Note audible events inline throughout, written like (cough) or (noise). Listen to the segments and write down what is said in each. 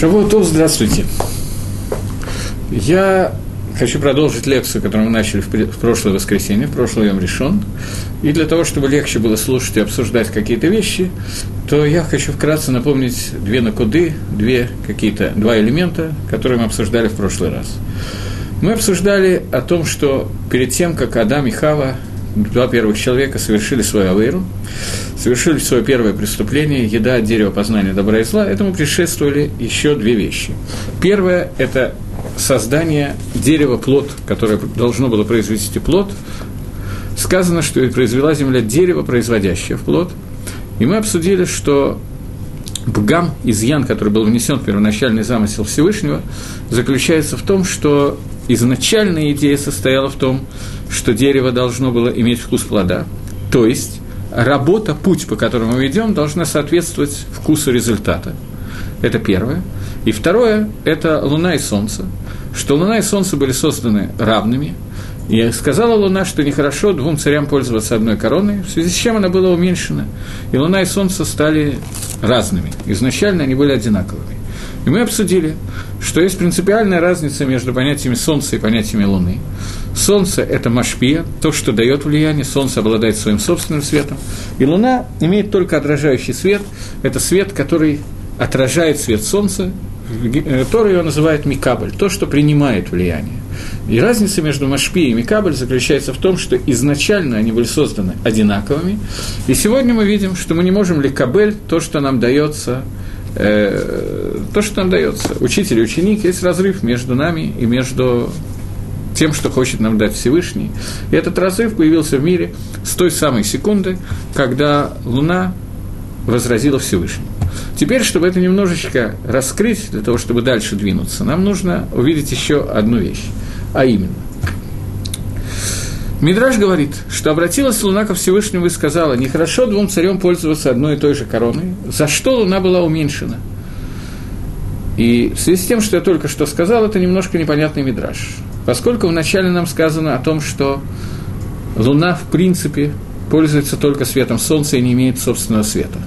Шавуатов, здравствуйте. Я хочу продолжить лекцию, которую мы начали в прошлое воскресенье, в прошлый Йом решен. И для того, чтобы легче было слушать и обсуждать какие-то вещи, то я хочу вкратце напомнить две накуды, две какие-то, два элемента, которые мы обсуждали в прошлый раз. Мы обсуждали о том, что перед тем, как Адам и Хава, два первых человека, совершили свою авейру, совершили свое первое преступление, еда от дерева познания добра и зла, этому предшествовали еще две вещи. Первое – это создание дерева плод, которое должно было произвести плод. Сказано, что произвела земля дерево, производящее в плод. И мы обсудили, что Бгам, изъян, который был внесен в первоначальный замысел Всевышнего, заключается в том, что изначальная идея состояла в том, что дерево должно было иметь вкус плода, то есть работа, путь, по которому мы идем, должна соответствовать вкусу результата. Это первое. И второе – это Луна и Солнце, что Луна и Солнце были созданы равными, и сказала Луна, что нехорошо двум царям пользоваться одной короной, в связи с чем она была уменьшена, и Луна и Солнце стали разными. Изначально они были одинаковыми. И мы обсудили, что есть принципиальная разница между понятиями Солнца и понятиями Луны. Солнце – это машпия, то, что дает влияние, Солнце обладает своим собственным светом, и Луна имеет только отражающий свет, это свет, который отражает свет Солнца, Тора его называет Микабль, то, что принимает влияние. И разница между Машпи и Микабль заключается в том, что изначально они были созданы одинаковыми, и сегодня мы видим, что мы не можем ли Кабель, то, что нам дается э, то, что нам дается. Учитель и ученик, есть разрыв между нами и между тем, что хочет нам дать Всевышний. И этот разрыв появился в мире с той самой секунды, когда Луна возразила Всевышнему. Теперь, чтобы это немножечко раскрыть, для того, чтобы дальше двинуться, нам нужно увидеть еще одну вещь, а именно. Мидраж говорит, что обратилась Луна ко Всевышнему и сказала, нехорошо двум царем пользоваться одной и той же короной, за что Луна была уменьшена – и в связи с тем, что я только что сказал, это немножко непонятный мидраж. Поскольку вначале нам сказано о том, что Луна, в принципе, пользуется только светом Солнца и не имеет собственного света.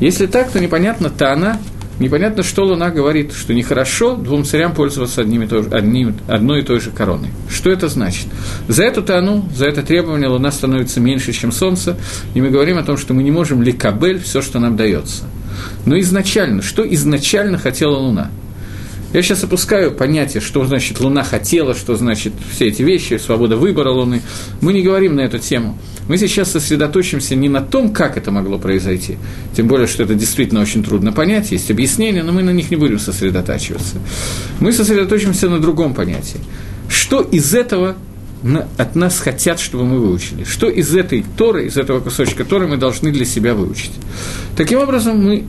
Если так, то непонятно Тана, непонятно, что Луна говорит, что нехорошо двум царям пользоваться одним и одним, одной и той же короной. Что это значит? За эту Тану, за это требование Луна становится меньше, чем Солнце, и мы говорим о том, что мы не можем ликабель все, что нам дается – но изначально, что изначально хотела Луна? Я сейчас опускаю понятие, что значит Луна хотела, что значит все эти вещи, свобода выбора Луны. Мы не говорим на эту тему. Мы сейчас сосредоточимся не на том, как это могло произойти, тем более, что это действительно очень трудно понять, есть объяснения, но мы на них не будем сосредотачиваться. Мы сосредоточимся на другом понятии. Что из этого от нас хотят, чтобы мы выучили. Что из этой Торы, из этого кусочка Торы мы должны для себя выучить. Таким образом, мы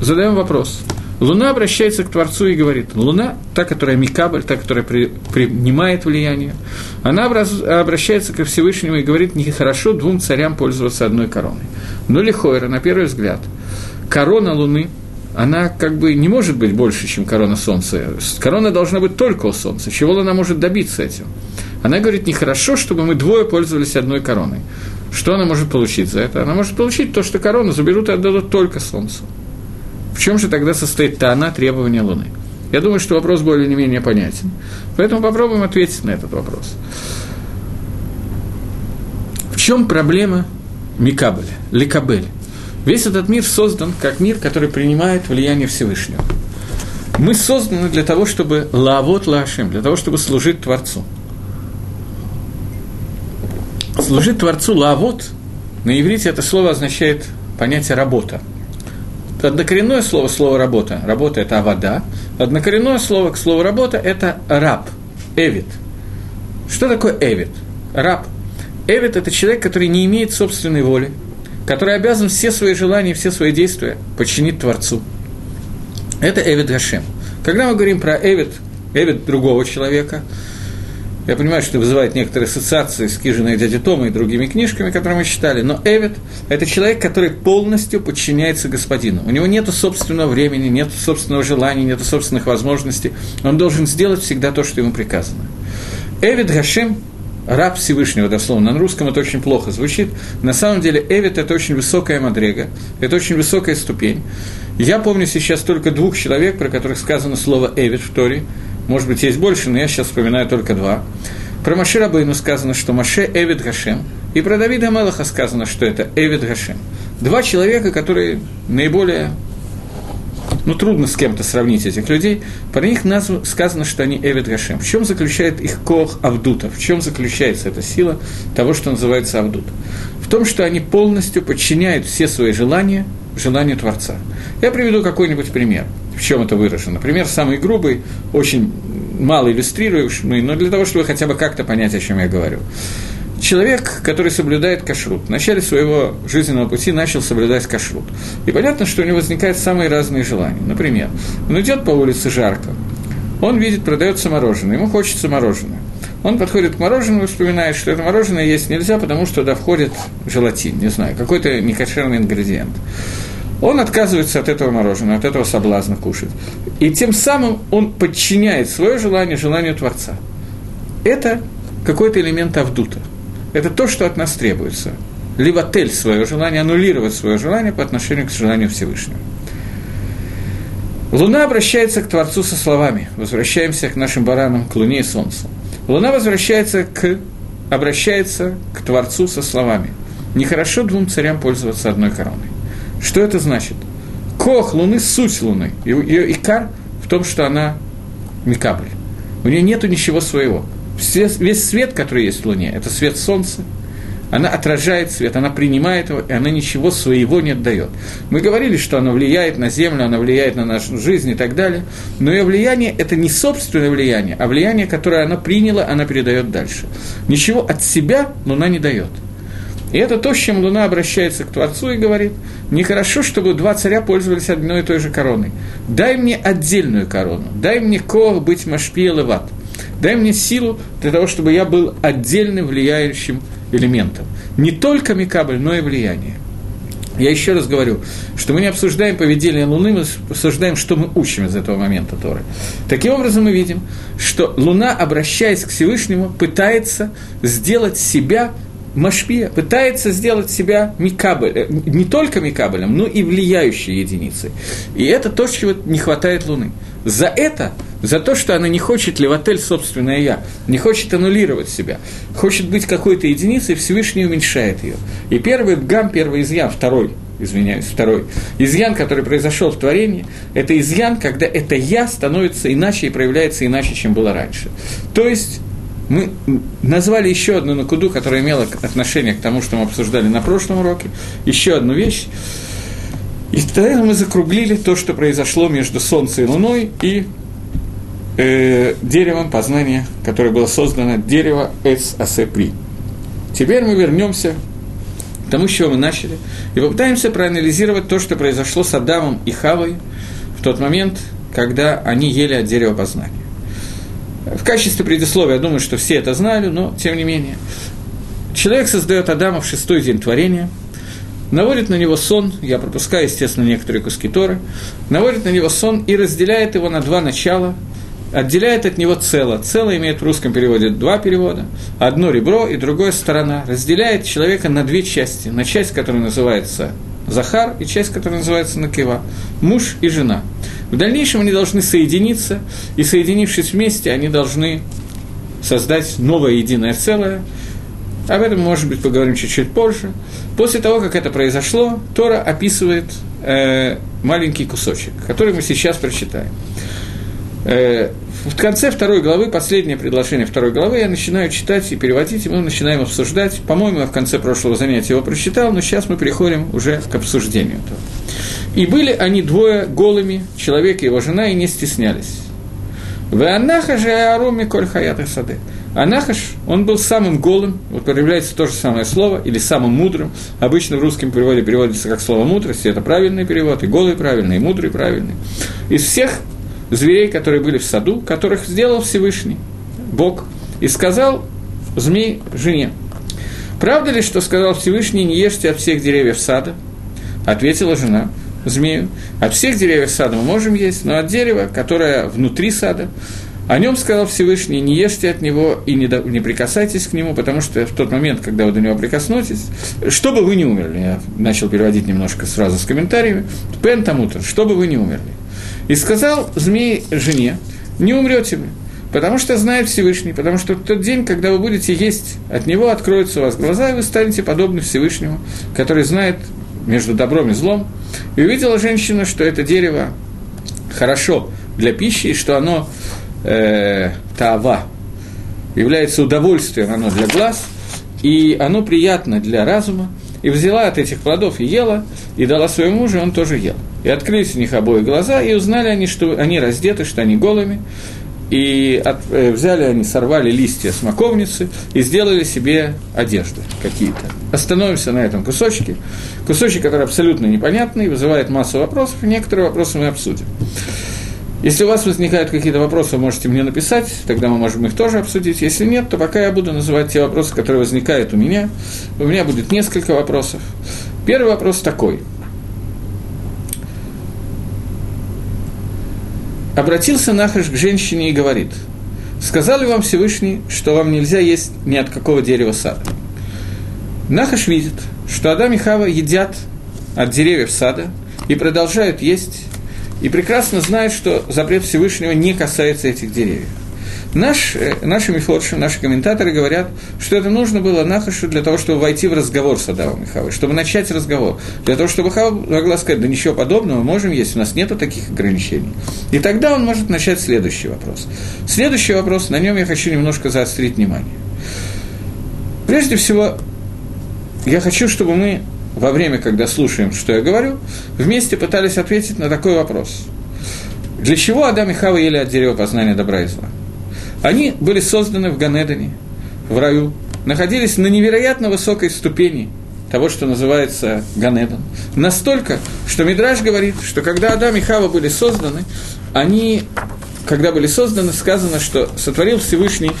задаем вопрос. Луна обращается к Творцу и говорит, Луна, та, которая Микабль, та, которая при, принимает влияние, она обращается ко Всевышнему и говорит, нехорошо двум царям пользоваться одной короной. Но Лихойра, на первый взгляд, корона Луны, она как бы не может быть больше, чем корона Солнца. Корона должна быть только у Солнца. Чего Луна может добиться этим? Она говорит, нехорошо, чтобы мы двое пользовались одной короной. Что она может получить за это? Она может получить то, что корону заберут и отдадут только Солнцу. В чем же тогда состоит та она требования Луны? Я думаю, что вопрос более не менее понятен. Поэтому попробуем ответить на этот вопрос. В чем проблема Микабеля, Ликабеля? Весь этот мир создан как мир, который принимает влияние Всевышнего. Мы созданы для того, чтобы лавот лашим, для того, чтобы служить Творцу – Служить Творцу лавот на иврите это слово означает понятие работа. Однокоренное слово – слово работа. Работа – это авода. Однокоренное слово к слову работа – это раб, эвид. Что такое эвид? Раб. Эвид – это человек, который не имеет собственной воли, который обязан все свои желания, все свои действия подчинить Творцу. Это эвид Гашем. Когда мы говорим про эвид, эвид другого человека – я понимаю, что это вызывает некоторые ассоциации с Кижиной дяди Тома и другими книжками, которые мы читали, но Эвид – это человек, который полностью подчиняется господину. У него нет собственного времени, нет собственного желания, нет собственных возможностей. Он должен сделать всегда то, что ему приказано. Эвид Гашем раб Всевышнего, дословно. На русском это очень плохо звучит. На самом деле Эвид – это очень высокая мадрега, это очень высокая ступень. Я помню сейчас только двух человек, про которых сказано слово «Эвид» в Торе. Может быть, есть больше, но я сейчас вспоминаю только два. Про Маше Рабейну сказано, что Маше Эвид Гашем, и про Давида Мелаха сказано, что это Эвид Гашем. Два человека, которые наиболее ну, трудно с кем-то сравнить этих людей, про них назв... сказано, что они Эвид Гашем. В чем заключает их кох Авдута? В чем заключается эта сила того, что называется Авдут? В том, что они полностью подчиняют все свои желания желанию Творца. Я приведу какой-нибудь пример, в чем это выражено. Например, самый грубый, очень мало иллюстрируемый, но для того, чтобы хотя бы как-то понять, о чем я говорю. Человек, который соблюдает кашрут, в начале своего жизненного пути начал соблюдать кашрут. И понятно, что у него возникают самые разные желания. Например, он идет по улице жарко, он видит, продается мороженое, ему хочется мороженое. Он подходит к мороженому и вспоминает, что это мороженое есть нельзя, потому что туда входит желатин, не знаю, какой-то некошерный ингредиент. Он отказывается от этого мороженого, от этого соблазна кушать. И тем самым он подчиняет свое желание желанию Творца. Это какой-то элемент Авдута – это то, что от нас требуется. Либо тель свое желание, аннулировать свое желание по отношению к желанию Всевышнего. Луна обращается к Творцу со словами. Возвращаемся к нашим баранам, к Луне и Солнцу. Луна возвращается к, обращается к Творцу со словами. Нехорошо двум царям пользоваться одной короной. Что это значит? Кох Луны – суть Луны. Ее икар в том, что она Микабль. У нее нет ничего своего – весь свет, который есть в Луне, это свет Солнца, она отражает свет, она принимает его, и она ничего своего не отдает. Мы говорили, что она влияет на Землю, она влияет на нашу жизнь и так далее, но ее влияние – это не собственное влияние, а влияние, которое она приняла, она передает дальше. Ничего от себя Луна не дает. И это то, с чем Луна обращается к Творцу и говорит, нехорошо, чтобы два царя пользовались одной и той же короной. Дай мне отдельную корону, дай мне кор быть машпиел и ват. Дай мне силу для того, чтобы я был отдельным влияющим элементом. Не только Микабль, но и влияние. Я еще раз говорю, что мы не обсуждаем поведение Луны, мы обсуждаем, что мы учим из этого момента Торы. Таким образом, мы видим, что Луна, обращаясь к Всевышнему, пытается сделать себя Машпия пытается сделать себя Микабель, э, не только Микабелем, но и влияющей единицей. И это то, чего не хватает Луны. За это, за то, что она не хочет левотель собственное «я», не хочет аннулировать себя, хочет быть какой-то единицей, Всевышний уменьшает ее. И первый гам, первый изъян, второй, извиняюсь, второй изъян, который произошел в творении, это изъян, когда это «я» становится иначе и проявляется иначе, чем было раньше. То есть мы назвали еще одну накуду, которая имела отношение к тому, что мы обсуждали на прошлом уроке, еще одну вещь. И тогда мы закруглили то, что произошло между Солнцем и Луной и э, деревом познания, которое было создано дерево Эц Асепри. Теперь мы вернемся к тому, с чего мы начали, и попытаемся проанализировать то, что произошло с Адамом и Хавой в тот момент, когда они ели от дерева познания. В качестве предисловия, я думаю, что все это знали, но тем не менее. Человек создает Адама в шестой день творения, наводит на него сон, я пропускаю, естественно, некоторые куски Торы, наводит на него сон и разделяет его на два начала, отделяет от него цело. Цело имеет в русском переводе два перевода. Одно ребро и другая сторона. Разделяет человека на две части. На часть, которая называется Захар, и часть, которая называется Накива. Муж и жена. В дальнейшем они должны соединиться, и соединившись вместе, они должны создать новое единое целое. Об этом, может быть, поговорим чуть-чуть позже. После того, как это произошло, Тора описывает э, маленький кусочек, который мы сейчас прочитаем. Э, в конце второй главы, последнее предложение второй главы, я начинаю читать и переводить, и мы начинаем обсуждать. По-моему, я в конце прошлого занятия его прочитал, но сейчас мы переходим уже к обсуждению этого. И были они двое голыми, человек и его жена, и не стеснялись. В Анаха же Аруми Коль Хаят Сады. Анахаш, он был самым голым, вот проявляется то же самое слово, или самым мудрым. Обычно в русском переводе переводится как слово мудрость, и это правильный перевод, и голый правильный, и мудрый правильный. Из всех зверей, которые были в саду, которых сделал Всевышний, Бог, и сказал змей жене, «Правда ли, что сказал Всевышний, не ешьте от всех деревьев сада?» Ответила жена, змею, от всех деревьев сада мы можем есть, но от дерева, которое внутри сада, О нем сказал Всевышний, не ешьте от него и не, до, не прикасайтесь к нему, потому что в тот момент, когда вы до него прикоснетесь, чтобы вы не умерли, я начал переводить немножко сразу с комментариями, пен тамутер, чтобы вы не умерли. И сказал змей жене, не умрете вы, потому что знает Всевышний, потому что в тот день, когда вы будете есть, от него откроются у вас глаза, и вы станете подобны Всевышнему, который знает между добром и злом. И увидела женщина, что это дерево хорошо для пищи, и что оно э, тава, является удовольствием оно для глаз, и оно приятно для разума, и взяла от этих плодов и ела, и дала своему мужу, и он тоже ел. И открылись у них обои глаза, и узнали они, что они раздеты, что они голыми, и от, э, взяли они, сорвали листья смоковницы и сделали себе одежды какие-то. Остановимся на этом кусочке. Кусочек, который абсолютно непонятный, вызывает массу вопросов, некоторые вопросы мы обсудим. Если у вас возникают какие-то вопросы, вы можете мне написать, тогда мы можем их тоже обсудить. Если нет, то пока я буду называть те вопросы, которые возникают у меня. У меня будет несколько вопросов. Первый вопрос такой. Обратился Нахаш к женщине и говорит, «Сказал ли вам Всевышний, что вам нельзя есть ни от какого дерева сада?» Нахаш видит, что Адам и Хава едят от деревьев сада и продолжают есть и прекрасно знает, что запрет Всевышнего не касается этих деревьев. Наш, э, наши мифорши, наши комментаторы говорят, что это нужно было Нахашу для того, чтобы войти в разговор с Адамом и Хавой, чтобы начать разговор. Для того, чтобы Хава могла сказать, да ничего подобного, можем есть, у нас нет таких ограничений. И тогда он может начать следующий вопрос. Следующий вопрос, на нем я хочу немножко заострить внимание. Прежде всего, я хочу, чтобы мы во время, когда слушаем, что я говорю, вместе пытались ответить на такой вопрос. Для чего Адам и Хава ели от дерева познания добра и зла? Они были созданы в Ганедане, в раю, находились на невероятно высокой ступени того, что называется Ганедан. Настолько, что Мидраж говорит, что когда Адам и Хава были созданы, они когда были созданы, сказано, что сотворил Всевышний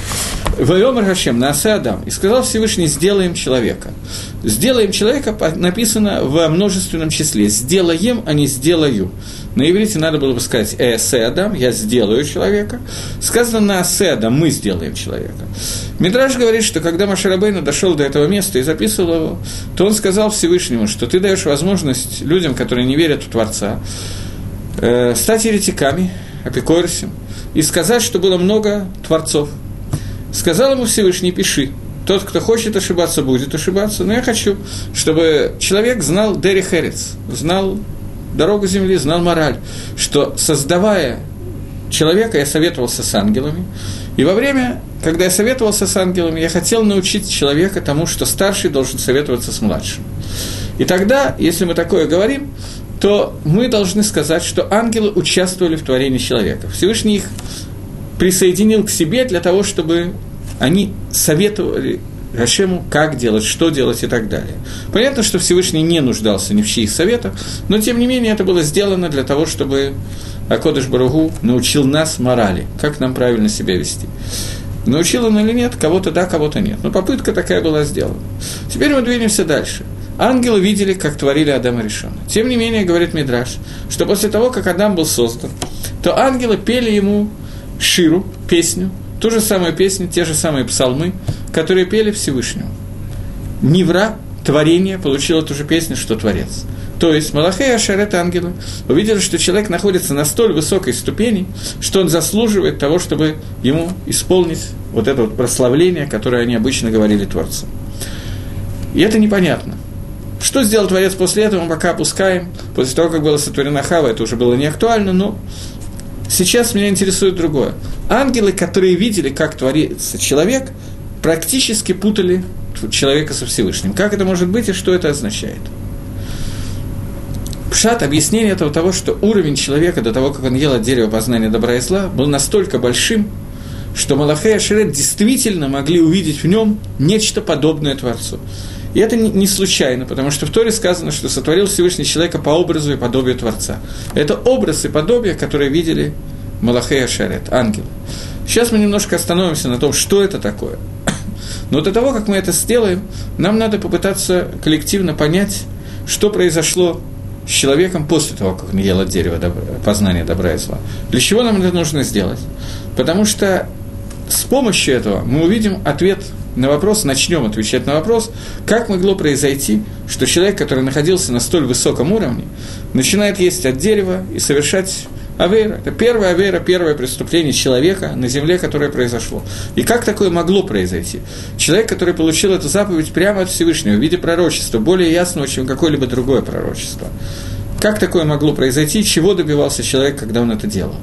Вайомар Хашем, Наасе Адам, и сказал Всевышний, сделаем человека. Сделаем человека написано во множественном числе. Сделаем, а не сделаю. На иврите надо было бы сказать «Эсе Адам», «Я сделаю человека». Сказано на «Асе Адам», «Мы сделаем человека». Мидраж говорит, что когда Машарабейна дошел до этого места и записывал его, то он сказал Всевышнему, что ты даешь возможность людям, которые не верят в Творца, э, стать еретиками, апикорсим, и сказать, что было много творцов. Сказал ему Всевышний, пиши. Тот, кто хочет ошибаться, будет ошибаться. Но я хочу, чтобы человек знал Дери Херец, знал дорогу земли, знал мораль, что создавая человека, я советовался с ангелами, и во время, когда я советовался с ангелами, я хотел научить человека тому, что старший должен советоваться с младшим. И тогда, если мы такое говорим, то мы должны сказать, что ангелы участвовали в творении человека. Всевышний их присоединил к себе для того, чтобы они советовали Гашему, как делать, что делать и так далее. Понятно, что Всевышний не нуждался ни в чьих советах, но тем не менее это было сделано для того, чтобы Акодыш Баругу научил нас морали, как нам правильно себя вести. Научил он или нет, кого-то да, кого-то нет. Но попытка такая была сделана. Теперь мы двинемся дальше. Ангелы видели, как творили Адама Решона. Тем не менее, говорит Мидраш, что после того, как Адам был создан, то ангелы пели ему Ширу, песню, ту же самую песню, те же самые псалмы, которые пели Всевышнему. Невра, творение, получила ту же песню, что Творец. То есть Малахей Ашарет ангелы увидели, что человек находится на столь высокой ступени, что он заслуживает того, чтобы ему исполнить вот это вот прославление, которое они обычно говорили Творцу. И это непонятно. Что сделал Творец после этого, мы пока опускаем. После того, как была сотворена Хава, это уже было не актуально, но сейчас меня интересует другое. Ангелы, которые видели, как творится человек, практически путали человека со Всевышним. Как это может быть и что это означает? Пшат, объяснение этого того, что уровень человека до того, как он ел от дерева познания добра и зла, был настолько большим, что Малахей и Ашерет действительно могли увидеть в нем нечто подобное Творцу. И это не случайно, потому что в Торе сказано, что сотворил Всевышний человека по образу и подобию Творца. Это образ и подобие, которые видели Малахея Шарет, ангелы. Сейчас мы немножко остановимся на том, что это такое. Но до того, как мы это сделаем, нам надо попытаться коллективно понять, что произошло с человеком после того, как он ел от дерева добра, познания добра и зла. Для чего нам это нужно сделать? Потому что с помощью этого мы увидим ответ на вопрос, начнем отвечать на вопрос, как могло произойти, что человек, который находился на столь высоком уровне, начинает есть от дерева и совершать Авера. Это первая авера, первое преступление человека на земле, которое произошло. И как такое могло произойти? Человек, который получил эту заповедь прямо от Всевышнего в виде пророчества, более ясного, чем какое-либо другое пророчество. Как такое могло произойти? Чего добивался человек, когда он это делал?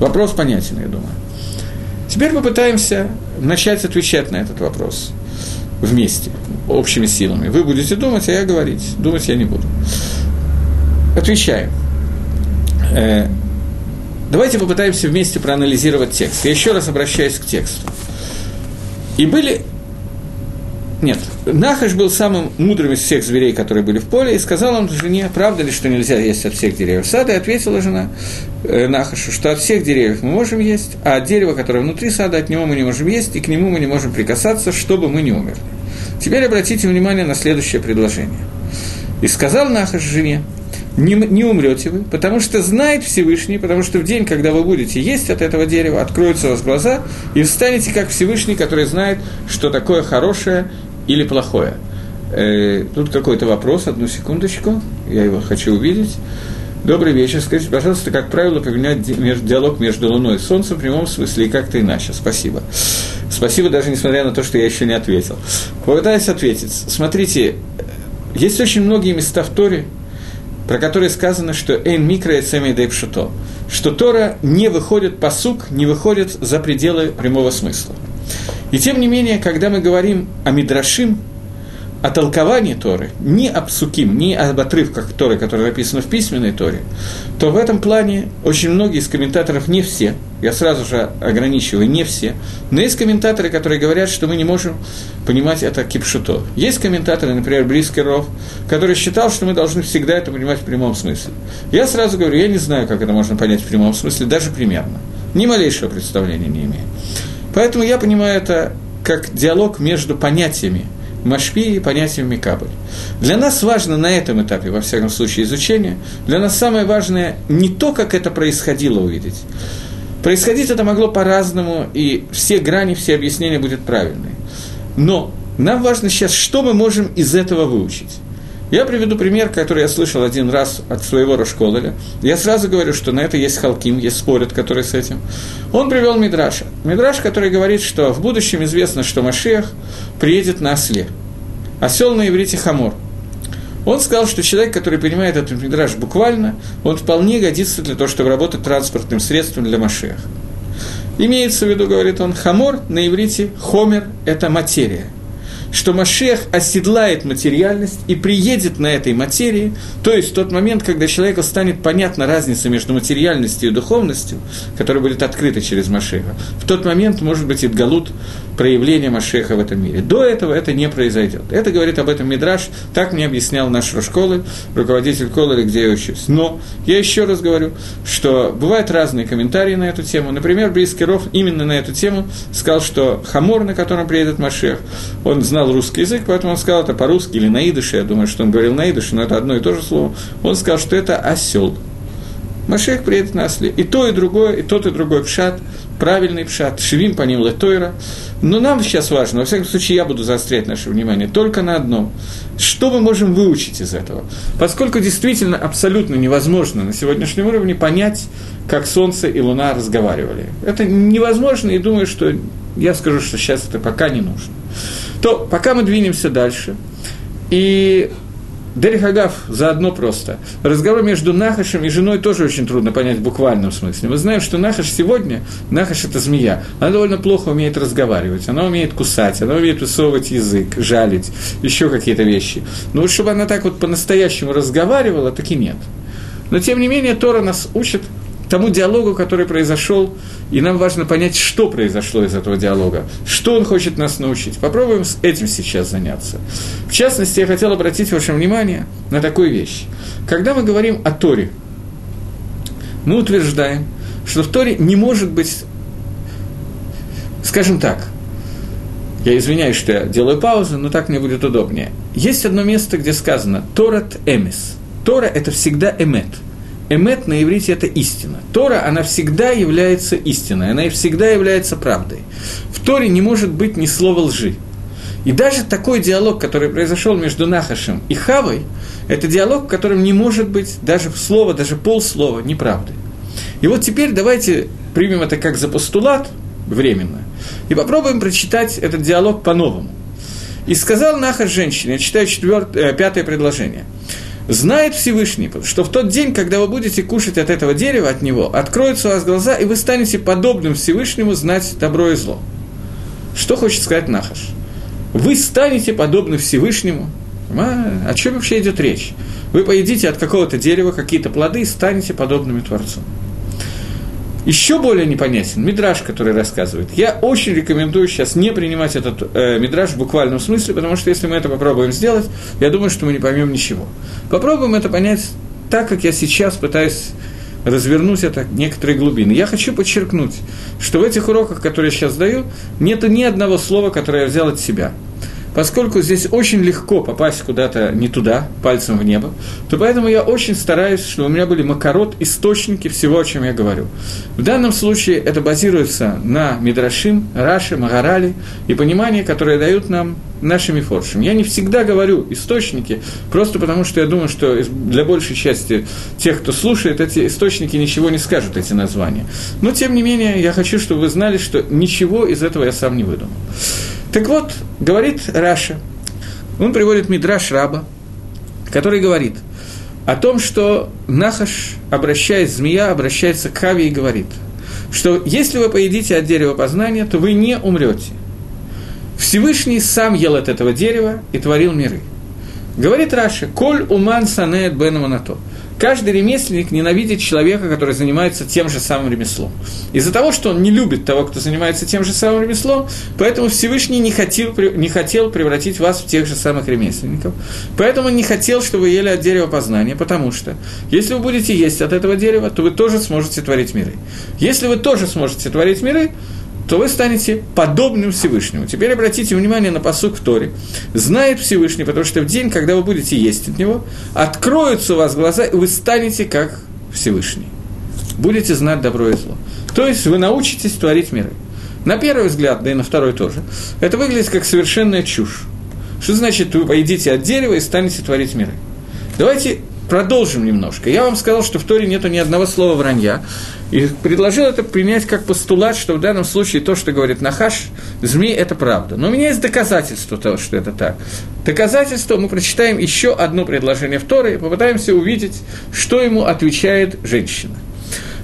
Вопрос понятен, я думаю. Теперь попытаемся начать отвечать на этот вопрос вместе, общими силами. Вы будете думать, а я говорить. Думать я не буду. Отвечаем. Э, давайте попытаемся вместе проанализировать текст. Я еще раз обращаюсь к тексту. И были... Нет, Нахаш был самым мудрым из всех зверей, которые были в поле, и сказал он жене, правда ли, что нельзя есть от всех деревьев сада, и ответила жена э, Нахашу, что от всех деревьев мы можем есть, а от дерева, которое внутри сада, от него мы не можем есть, и к нему мы не можем прикасаться, чтобы мы не умерли. Теперь обратите внимание на следующее предложение. «И сказал Нахаш жене, не, не умрете вы, потому что знает Всевышний, потому что в день, когда вы будете есть от этого дерева, откроются у вас глаза, и встанете как Всевышний, который знает, что такое хорошее или плохое. Э, тут какой-то вопрос, одну секундочку, я его хочу увидеть. Добрый вечер. Скажите, пожалуйста, как правило, поменять диалог между Луной и Солнцем в прямом смысле и как-то иначе? Спасибо. Спасибо, даже несмотря на то, что я еще не ответил. Попытаюсь ответить. Смотрите, есть очень многие места в Торе, про который сказано, что «эйн микро и пшуто», что Тора не выходит по сук, не выходит за пределы прямого смысла. И тем не менее, когда мы говорим о Мидрашим, о толковании Торы, не об суким, не об отрывках Торы, которые написаны в письменной Торе, то в этом плане очень многие из комментаторов, не все, я сразу же ограничиваю, не все, но есть комментаторы, которые говорят, что мы не можем понимать это кипшуто. Есть комментаторы, например, Брискеров, который считал, что мы должны всегда это понимать в прямом смысле. Я сразу говорю, я не знаю, как это можно понять в прямом смысле, даже примерно. Ни малейшего представления не имею. Поэтому я понимаю это как диалог между понятиями Машпи и понятием Микабль. Для нас важно на этом этапе, во всяком случае, изучения, для нас самое важное не то, как это происходило увидеть. Происходить это могло по-разному, и все грани, все объяснения будут правильные. Но нам важно сейчас, что мы можем из этого выучить. Я приведу пример, который я слышал один раз от своего ראש כולל я. Я сразу говорю, что на это есть חולקים, есть спорят, которые с этим. Он привел Мидраша. Мидраш, который говорит, что в будущем известно, что Машиах приедет на осле. Осел на иврите хамор. Он сказал, что человек, который понимает этот мидраж буквально, он вполне годится для того, чтобы работать транспортным средством для Машиаха. Имеется в виду, говорит он, хамор на иврите, חומר – это материя – что Машех оседлает материальность и приедет на этой материи, то есть в тот момент, когда человеку станет понятна разница между материальностью и духовностью, которая будет открыта через Машеха, в тот момент может быть Идгалут проявление Машеха в этом мире. До этого это не произойдет. Это говорит об этом Мидраш, так мне объяснял наш школы, руководитель Колы, где я учусь. Но я еще раз говорю, что бывают разные комментарии на эту тему. Например, Брискиров именно на эту тему сказал, что хамор, на котором приедет Машех, он знал русский язык, поэтому он сказал это по-русски или на идыше, я думаю, что он говорил на идыше, но это одно и то же слово. Он сказал, что это осел. Машех приедет на осле. И то, и другое, и тот, и другой пшат, правильный пшат, швим по ним летойра. Но нам сейчас важно, во всяком случае, я буду заострять наше внимание только на одном. Что мы можем выучить из этого? Поскольку действительно абсолютно невозможно на сегодняшнем уровне понять, как Солнце и Луна разговаривали. Это невозможно, и думаю, что я скажу, что сейчас это пока не нужно. То пока мы двинемся дальше, и Дерихагав заодно просто. Разговор между Нахашем и женой тоже очень трудно понять в буквальном смысле. Мы знаем, что Нахаш сегодня, Нахаш – это змея, она довольно плохо умеет разговаривать, она умеет кусать, она умеет высовывать язык, жалить, еще какие-то вещи. Но чтобы она так вот по-настоящему разговаривала, так и нет. Но, тем не менее, Тора нас учит – тому диалогу, который произошел, и нам важно понять, что произошло из этого диалога, что он хочет нас научить. Попробуем с этим сейчас заняться. В частности, я хотел обратить ваше внимание на такую вещь. Когда мы говорим о Торе, мы утверждаем, что в Торе не может быть, скажем так, я извиняюсь, что я делаю паузу, но так мне будет удобнее. Есть одно место, где сказано «Торат эмис». Тора – это всегда эмет. Эмет на иврите – это истина. Тора, она всегда является истиной, она всегда является правдой. В Торе не может быть ни слова лжи. И даже такой диалог, который произошел между Нахашем и Хавой, это диалог, в котором не может быть даже слово, даже полслова неправды. И вот теперь давайте примем это как за постулат временно и попробуем прочитать этот диалог по-новому. И сказал Нахаш женщине, я читаю четвертое, э, пятое предложение. Знает Всевышний, что в тот день, когда вы будете кушать от этого дерева, от него, откроются у вас глаза, и вы станете подобным Всевышнему знать добро и зло. Что хочет сказать Нахаш? вы станете подобны Всевышнему. А, о чем вообще идет речь? Вы поедите от какого-то дерева какие-то плоды и станете подобными Творцу. Еще более непонятен мидраж, который рассказывает. Я очень рекомендую сейчас не принимать этот э, мидраж в буквальном смысле, потому что если мы это попробуем сделать, я думаю, что мы не поймем ничего. Попробуем это понять так, как я сейчас пытаюсь развернуть это некоторые глубины. Я хочу подчеркнуть, что в этих уроках, которые я сейчас даю, нет ни одного слова, которое я взял от себя – поскольку здесь очень легко попасть куда-то не туда, пальцем в небо, то поэтому я очень стараюсь, чтобы у меня были макарот, источники всего, о чем я говорю. В данном случае это базируется на Мидрашим, Раши, Магарали и понимании, которое дают нам нашими форшами. Я не всегда говорю источники, просто потому что я думаю, что для большей части тех, кто слушает, эти источники ничего не скажут, эти названия. Но, тем не менее, я хочу, чтобы вы знали, что ничего из этого я сам не выдумал. Так вот, говорит Раша, он приводит Мидраш Раба, который говорит о том, что Нахаш, обращаясь, змея, обращается к Хаве и говорит, что если вы поедите от дерева познания, то вы не умрете. Всевышний сам ел от этого дерева и творил миры. Говорит Раша, «Коль уман санеет бен манато». Каждый ремесленник ненавидит человека, который занимается тем же самым ремеслом. Из-за того, что он не любит того, кто занимается тем же самым ремеслом, поэтому Всевышний не хотел, не хотел превратить вас в тех же самых ремесленников. Поэтому он не хотел, чтобы вы ели от дерева познания, потому что если вы будете есть от этого дерева, то вы тоже сможете творить миры. Если вы тоже сможете творить миры, то вы станете подобным Всевышнему. Теперь обратите внимание на посук в Торе. Знает Всевышний, потому что в день, когда вы будете есть от него, откроются у вас глаза, и вы станете как Всевышний. Будете знать добро и зло. То есть вы научитесь творить миры. На первый взгляд, да и на второй тоже, это выглядит как совершенная чушь. Что значит, вы поедите от дерева и станете творить миры? Давайте продолжим немножко. Я вам сказал, что в Торе нету ни одного слова вранья. И предложил это принять как постулат, что в данном случае то, что говорит Нахаш, змей, это правда. Но у меня есть доказательство того, что это так. Доказательство мы прочитаем еще одно предложение в Торе и попытаемся увидеть, что ему отвечает женщина.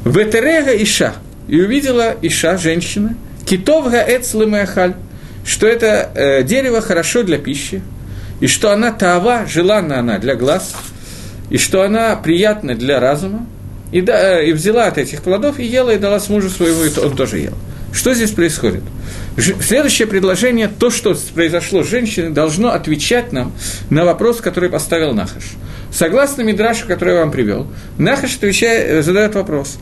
Ветерега Иша. И увидела Иша, женщина, китовга эцлымэхаль, что это э, дерево хорошо для пищи, и что она тава, желанна она для глаз, и что она приятна для разума, и, да, и взяла от этих плодов и ела, и дала с мужу своему, и он тоже ел. Что здесь происходит? Следующее предложение, то, что произошло с женщиной, должно отвечать нам на вопрос, который поставил Нахаш. Согласно Мидрашу, который я вам привел, Нахаш отвечает, э, задает вопрос.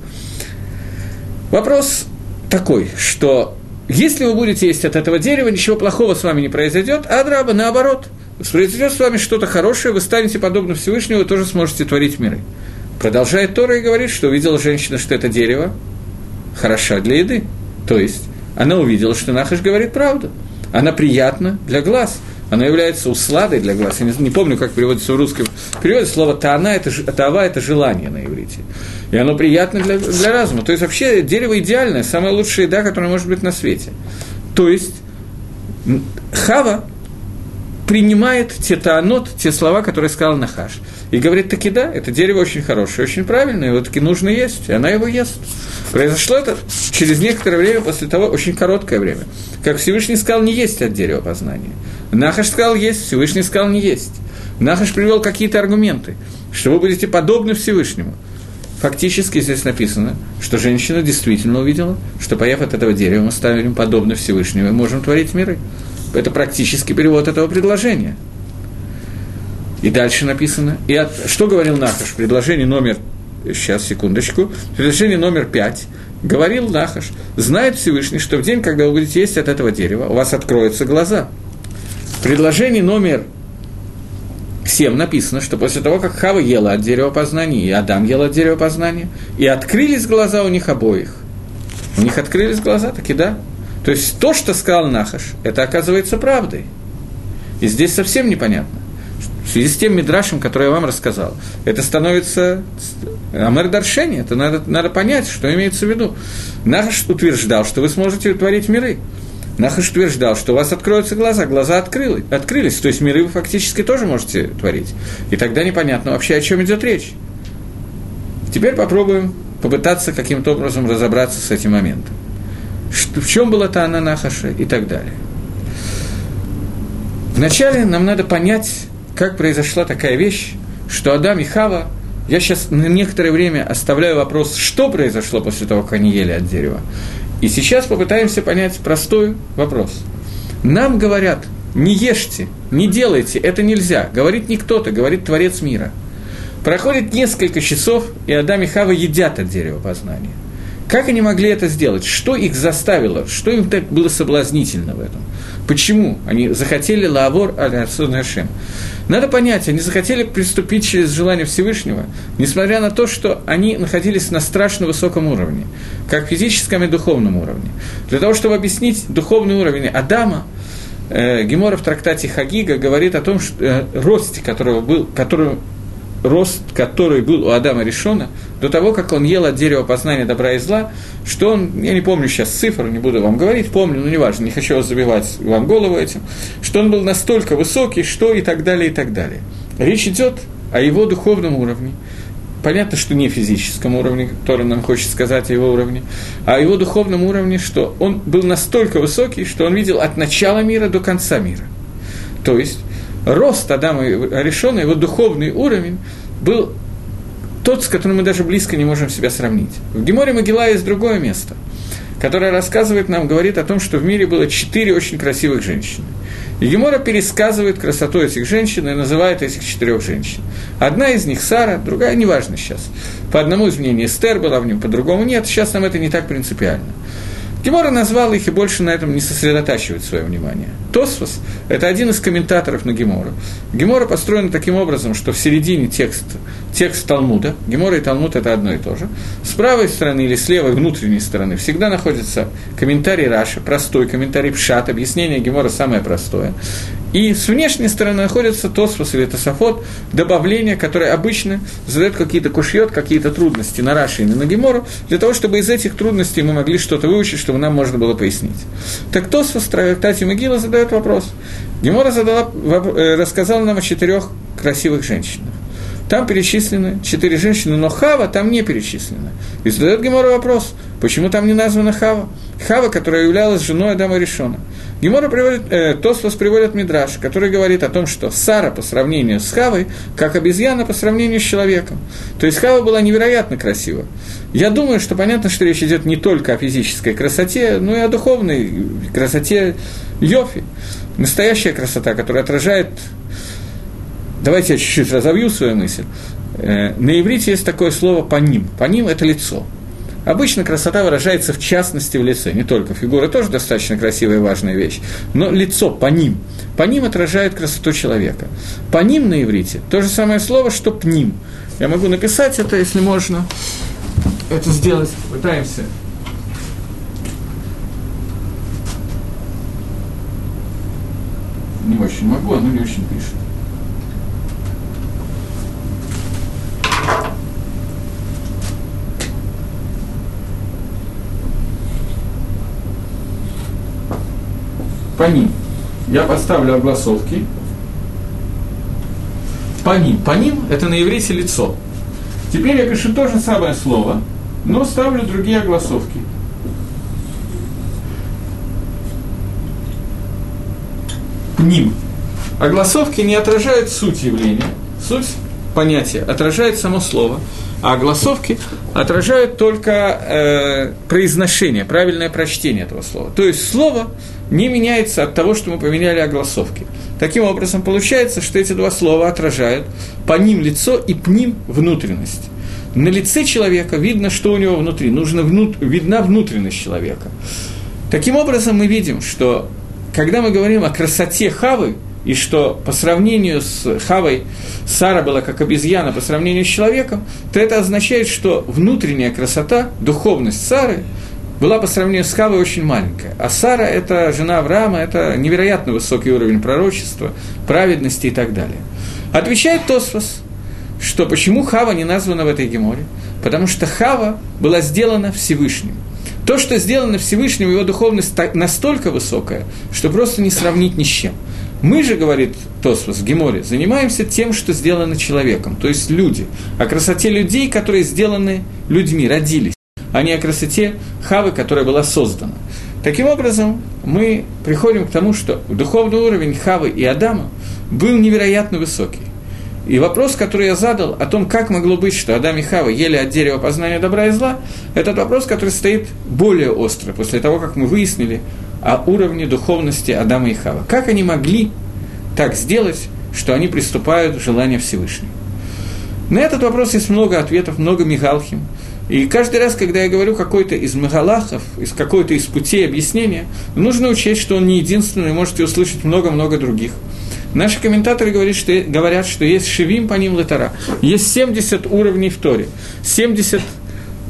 Вопрос такой, что если вы будете есть от этого дерева, ничего плохого с вами не произойдет, а драба наоборот, произойдет с вами что-то хорошее, вы станете подобно Всевышнему, вы тоже сможете творить миры. Продолжает Тора и говорит, что увидела женщина, что это дерево хороша для еды. То есть она увидела, что Нахаш говорит правду. Она приятна для глаз. Она является усладой для глаз. Я не, не помню, как переводится в русском переводе. Слово «таана» – это, «тава» – это желание на иврите. И оно приятно для, для разума. То есть, вообще, дерево идеальное, самая лучшая еда, которая может быть на свете. То есть, Хава принимает те таанот, те слова, которые сказал Нахаш. И говорит, таки да, это дерево очень хорошее, очень правильное, его таки нужно есть, и она его ест. Произошло это через некоторое время после того, очень короткое время. Как Всевышний сказал, не есть от дерева познания. Нахаш сказал есть, Всевышний сказал не есть. Нахаш привел какие-то аргументы, что вы будете подобны Всевышнему. Фактически здесь написано, что женщина действительно увидела, что поев от этого дерева мы ставим подобно Всевышнему и можем творить миры. Это практически перевод этого предложения. И дальше написано. И от, что говорил Нахаш? Предложение номер, сейчас, секундочку, предложение номер пять. Говорил Нахаш, знает Всевышний, что в день, когда вы будете есть от этого дерева, у вас откроются глаза. Предложение номер всем написано, что после того, как Хава ела от дерева познания, и Адам ел от дерева познания, и открылись глаза у них обоих. У них открылись глаза, так и да. То есть то, что сказал Нахаш, это оказывается правдой. И здесь совсем непонятно. В связи с тем мидрашем, который я вам рассказал, это становится Амер это надо, надо понять, что имеется в виду. Нахаш утверждал, что вы сможете творить миры. Нахаш утверждал, что у вас откроются глаза, глаза открыли, открылись, то есть миры вы фактически тоже можете творить. И тогда непонятно вообще, о чем идет речь. Теперь попробуем попытаться каким-то образом разобраться с этим моментом. В чем была та она Нахаша и так далее. Вначале нам надо понять, как произошла такая вещь, что Адам и Хава, я сейчас на некоторое время оставляю вопрос, что произошло после того, как они ели от дерева. И сейчас попытаемся понять простой вопрос. Нам говорят, не ешьте, не делайте, это нельзя. Говорит не кто-то, говорит Творец мира. Проходит несколько часов, и Адам и Хава едят от дерева познания. Как они могли это сделать? Что их заставило? Что им так было соблазнительно в этом? Почему они захотели лавор Ашем? Надо понять, они захотели приступить через желание Всевышнего, несмотря на то, что они находились на страшно высоком уровне, как физическом и духовном уровне. Для того, чтобы объяснить духовный уровень Адама, э, Гемора в трактате Хагига говорит о том, что э, росте, которого был, который рост, который был у Адама Решона, до того, как он ел от дерева познания добра и зла, что он, я не помню сейчас цифр, не буду вам говорить, помню, но неважно, не хочу забивать вам голову этим, что он был настолько высокий, что и так далее, и так далее. Речь идет о его духовном уровне. Понятно, что не физическом уровне, который нам хочет сказать о его уровне, а о его духовном уровне, что он был настолько высокий, что он видел от начала мира до конца мира. То есть, рост Адама Аришона, его духовный уровень, был тот, с которым мы даже близко не можем себя сравнить. В Геморе Могила есть другое место, которое рассказывает нам, говорит о том, что в мире было четыре очень красивых женщины. И Гемора пересказывает красоту этих женщин и называет этих четырех женщин. Одна из них Сара, другая, неважно сейчас. По одному из мнений Эстер была в нем, по другому нет. Сейчас нам это не так принципиально. Гемора назвал их и больше на этом не сосредотачивает свое внимание. Тосфос – это один из комментаторов на Гемору. Гемора построена таким образом, что в середине текст, текст Талмуда, Гемора и Талмуд – это одно и то же, с правой стороны или с левой внутренней стороны всегда находится комментарий Раши, простой комментарий Пшат, объяснение Гемора самое простое. И с внешней стороны находится Тосфос или Тософот, добавление, которое обычно задает какие-то кушьет, какие-то трудности на Раши и на Гемору, для того, чтобы из этих трудностей мы могли что-то выучить, чтобы нам можно было пояснить. Так Тосфос в трактате задает вопрос. Гемора задала, э, рассказала нам о четырех красивых женщинах. Там перечислены четыре женщины, но Хава там не перечислена. И задает Гемора вопрос, почему там не названа Хава? Хава, которая являлась женой Адама Решона. Гемора приводит, э, Тосфос приводит Мидраш, который говорит о том, что Сара по сравнению с Хавой, как обезьяна по сравнению с человеком. То есть Хава была невероятно красива. Я думаю, что понятно, что речь идет не только о физической красоте, но и о духовной красоте Йофи. Настоящая красота, которая отражает Давайте я чуть-чуть разовью свою мысль. Э, на иврите есть такое слово «паним». «Паним» – это лицо. Обычно красота выражается в частности в лице, не только фигура тоже достаточно красивая и важная вещь, но лицо паним. Паним отражает красоту человека. Паним на иврите – то же самое слово, что пним. Я могу написать это, если можно это сделать. Пытаемся. Не очень могу, оно не очень пишет. Паним. Я поставлю огласовки. Паним. Паним – это на иврите лицо. Теперь я пишу то же самое слово, но ставлю другие огласовки. Пним. Огласовки не отражают суть явления. Суть понятия отражает само слово, а огласовки отражают только э, произношение, правильное прочтение этого слова. То есть слово не меняется от того, что мы поменяли огласовки. Таким образом, получается, что эти два слова отражают по ним лицо и по ним внутренность. На лице человека видно, что у него внутри, нужно внут, видна внутренность человека. Таким образом, мы видим, что когда мы говорим о красоте Хавы, и что по сравнению с Хавой Сара была как обезьяна по сравнению с человеком, то это означает, что внутренняя красота, духовность Сары была по сравнению с Хавой очень маленькая. А Сара – это жена Авраама, это невероятно высокий уровень пророчества, праведности и так далее. Отвечает Тосфос, что почему Хава не названа в этой геморе? Потому что Хава была сделана Всевышним. То, что сделано Всевышним, его духовность настолько высокая, что просто не сравнить ни с чем – мы же, говорит Тосфос Геморе, занимаемся тем, что сделано человеком, то есть люди, о красоте людей, которые сделаны людьми, родились, а не о красоте Хавы, которая была создана. Таким образом, мы приходим к тому, что духовный уровень Хавы и Адама был невероятно высокий. И вопрос, который я задал о том, как могло быть, что Адам и Хава ели от дерева познания добра и зла, этот вопрос, который стоит более остро после того, как мы выяснили о уровне духовности Адама и Хава. Как они могли так сделать, что они приступают к желанию Всевышнего? На этот вопрос есть много ответов, много мигалхим. И каждый раз, когда я говорю какой-то из мегалахов, из какой-то из путей объяснения, нужно учесть, что он не единственный, можете услышать много-много других. Наши комментаторы говорят, что, говорят, что есть шевим по ним летара. Есть 70 уровней в Торе. 70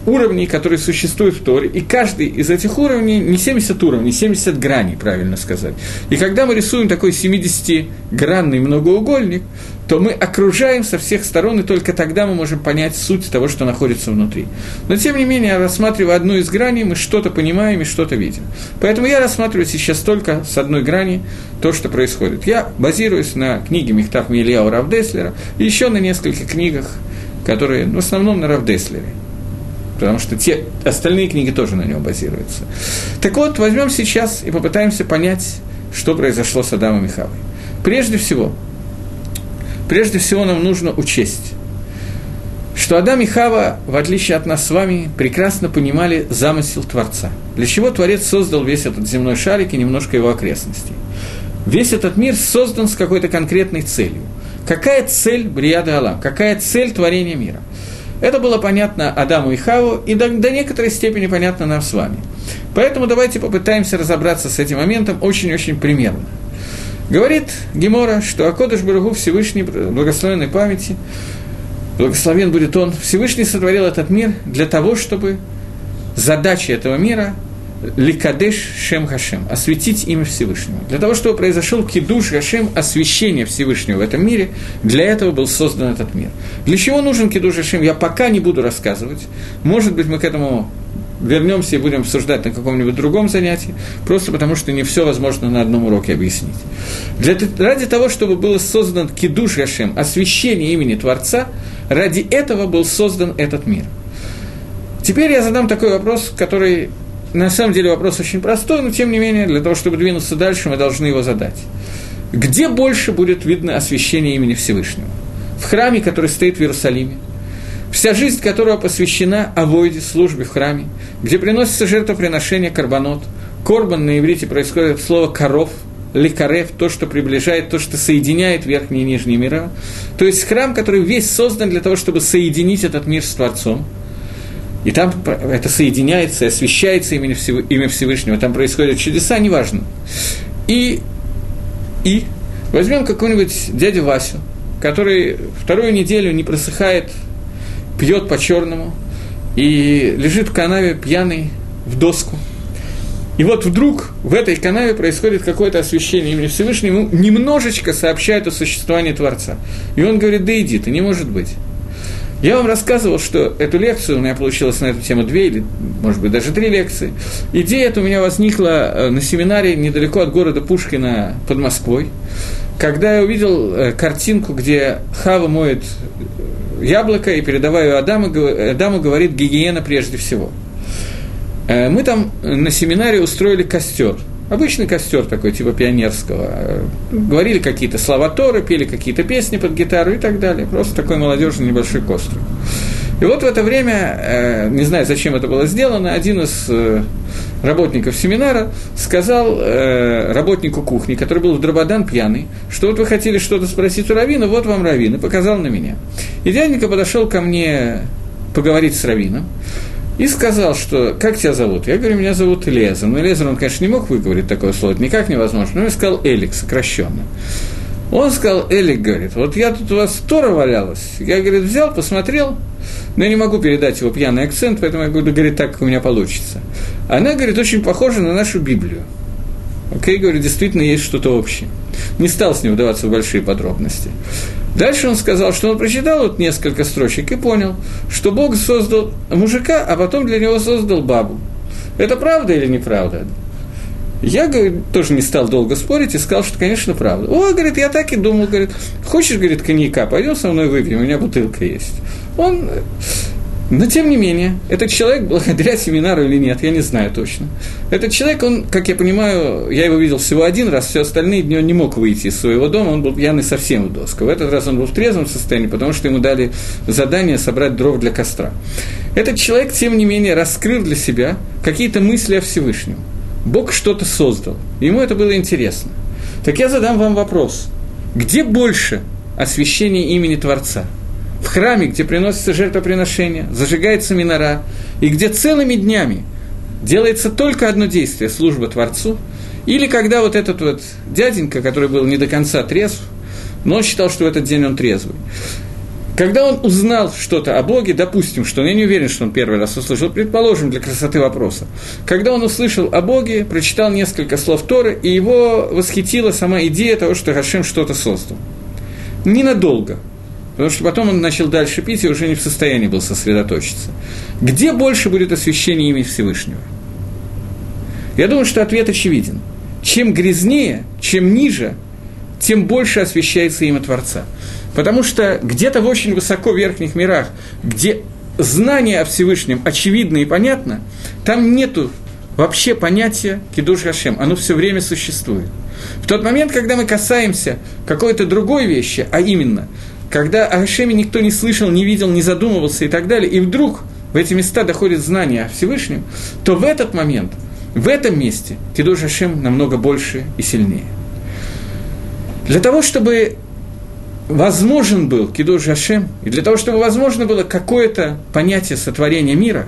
уровней, которые существуют в Торе, и каждый из этих уровней, не 70 уровней, 70 граней, правильно сказать. И когда мы рисуем такой 70-гранный многоугольник, то мы окружаем со всех сторон, и только тогда мы можем понять суть того, что находится внутри. Но, тем не менее, рассматривая одну из граней, мы что-то понимаем и что-то видим. Поэтому я рассматриваю сейчас только с одной грани то, что происходит. Я базируюсь на книге Мехтав Мильяу Равдеслера и еще на нескольких книгах, которые в основном на Равдеслере потому что те остальные книги тоже на нем базируются. Так вот, возьмем сейчас и попытаемся понять, что произошло с Адамом и Хавой. Прежде всего, прежде всего нам нужно учесть, что Адам и Хава, в отличие от нас с вами, прекрасно понимали замысел Творца. Для чего Творец создал весь этот земной шарик и немножко его окрестностей. Весь этот мир создан с какой-то конкретной целью. Какая цель Бриада Алам? Какая цель творения мира? Это было понятно Адаму и Хаву, и до, до некоторой степени понятно нам с вами. Поэтому давайте попытаемся разобраться с этим моментом очень-очень примерно. Говорит Гемора, что Акодыш Барагу Всевышний, благословенной памяти, благословен будет он, Всевышний сотворил этот мир для того, чтобы задача этого мира Ликадеш Шем Хашем, осветить имя Всевышнего. Для того, чтобы произошел кидуш Хашем, освящение Всевышнего в этом мире, для этого был создан этот мир. Для чего нужен кидуш Хашем, я пока не буду рассказывать. Может быть, мы к этому вернемся и будем обсуждать на каком-нибудь другом занятии, просто потому что не все возможно на одном уроке объяснить. Для, ради того, чтобы был создан кидуш Хашем, освящение имени Творца, ради этого был создан этот мир. Теперь я задам такой вопрос, который на самом деле вопрос очень простой, но тем не менее, для того, чтобы двинуться дальше, мы должны его задать. Где больше будет видно освящение имени Всевышнего? В храме, который стоит в Иерусалиме, вся жизнь которого посвящена авойде, службе в храме, где приносится жертвоприношение карбонот. Корбан на иврите происходит от слова «коров», ликарев, то, что приближает, то, что соединяет верхние и нижние мира. То есть храм, который весь создан для того, чтобы соединить этот мир с Творцом – и там это соединяется, освещается имя, имя Всевышнего, там происходят чудеса, неважно. И, и возьмем какого-нибудь дядю Васю, который вторую неделю не просыхает, пьет по-черному и лежит в канаве пьяный в доску. И вот вдруг в этой канаве происходит какое-то освещение имени Всевышнего, ему немножечко сообщают о существовании Творца. И он говорит, да иди, ты не может быть. Я вам рассказывал, что эту лекцию, у меня получилось на эту тему две или, может быть, даже три лекции. Идея эта у меня возникла э, на семинаре недалеко от города Пушкина под Москвой, когда я увидел э, картинку, где Хава моет э, яблоко и, передавая ее Адаму, Адаму говорит «гигиена прежде всего». Мы там на семинаре устроили костер – Обычный костер такой, типа пионерского. Говорили какие-то слова Торы, пели какие-то песни под гитару и так далее. Просто такой молодежный небольшой костер. И вот в это время, э, не знаю, зачем это было сделано, один из э, работников семинара сказал э, работнику кухни, который был в Драбадан пьяный, что вот вы хотели что-то спросить у Равина, вот вам Равин, и показал на меня. И дяденька подошел ко мне поговорить с Равином, и сказал, что «как тебя зовут?» Я говорю, меня зовут Элезер. Но Элезер, он, конечно, не мог выговорить такое слово, это никак невозможно, но я сказал Элик, сокращенно. Он сказал, Элик, говорит, вот я тут у вас Тора валялась. Я, говорит, взял, посмотрел, но я не могу передать его пьяный акцент, поэтому я буду говорить так, как у меня получится. Она, говорит, очень похожа на нашу Библию. Окей, говорит, действительно есть что-то общее. Не стал с ним вдаваться в большие подробности. Дальше он сказал, что он прочитал вот несколько строчек и понял, что Бог создал мужика, а потом для него создал бабу. Это правда или неправда? Я, говорит, тоже не стал долго спорить и сказал, что, конечно, правда. О, говорит, я так и думал, говорит, хочешь, говорит, коньяка, пойдем со мной выпьем, у меня бутылка есть. Он но, тем не менее, этот человек, (laughs) благодаря семинару или нет, я не знаю точно. Этот человек, он, как я понимаю, я его видел всего один раз, все остальные дни он не мог выйти из своего дома, он был пьяный совсем в доску. В этот раз он был в трезвом состоянии, потому что ему дали задание собрать дров для костра. Этот человек, тем не менее, раскрыл для себя какие-то мысли о Всевышнем. Бог что-то создал. Ему это было интересно. Так я задам вам вопрос. Где больше освящения имени Творца – в храме, где приносится жертвоприношение, зажигается минора, и где целыми днями делается только одно действие – служба Творцу, или когда вот этот вот дяденька, который был не до конца трезв, но он считал, что в этот день он трезвый, когда он узнал что-то о Боге, допустим, что я не уверен, что он первый раз услышал, предположим, для красоты вопроса, когда он услышал о Боге, прочитал несколько слов Торы, и его восхитила сама идея того, что Гашем что-то создал. Ненадолго – Потому что потом он начал дальше пить и уже не в состоянии был сосредоточиться. Где больше будет освящение имени Всевышнего? Я думаю, что ответ очевиден. Чем грязнее, чем ниже, тем больше освещается имя Творца. Потому что где-то в очень высоко верхних мирах, где знание о Всевышнем очевидно и понятно, там нету вообще понятия Кидуш Гашем, оно все время существует. В тот момент, когда мы касаемся какой-то другой вещи, а именно когда о Гашеме никто не слышал, не видел, не задумывался и так далее, и вдруг в эти места доходит знание о Всевышнем, то в этот момент, в этом месте Кидуш Гашем намного больше и сильнее. Для того, чтобы возможен был Кидуш Гашем, и для того, чтобы возможно было какое-то понятие сотворения мира,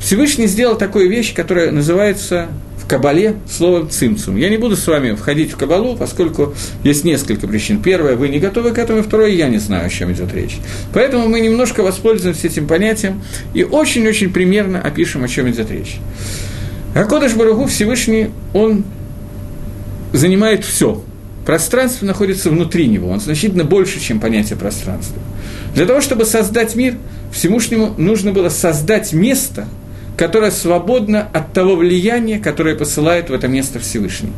Всевышний сделал такую вещь, которая называется Кабале словом цимцум. Я не буду с вами входить в Кабалу, поскольку есть несколько причин. Первое, вы не готовы к этому, второе, я не знаю, о чем идет речь. Поэтому мы немножко воспользуемся этим понятием и очень-очень примерно опишем, о чем идет речь. Акодыш Барагу Всевышний, он занимает все. Пространство находится внутри него, он значительно больше, чем понятие пространства. Для того, чтобы создать мир, Всевышнему нужно было создать место – которая свободна от того влияния, которое посылает в это место Всевышний.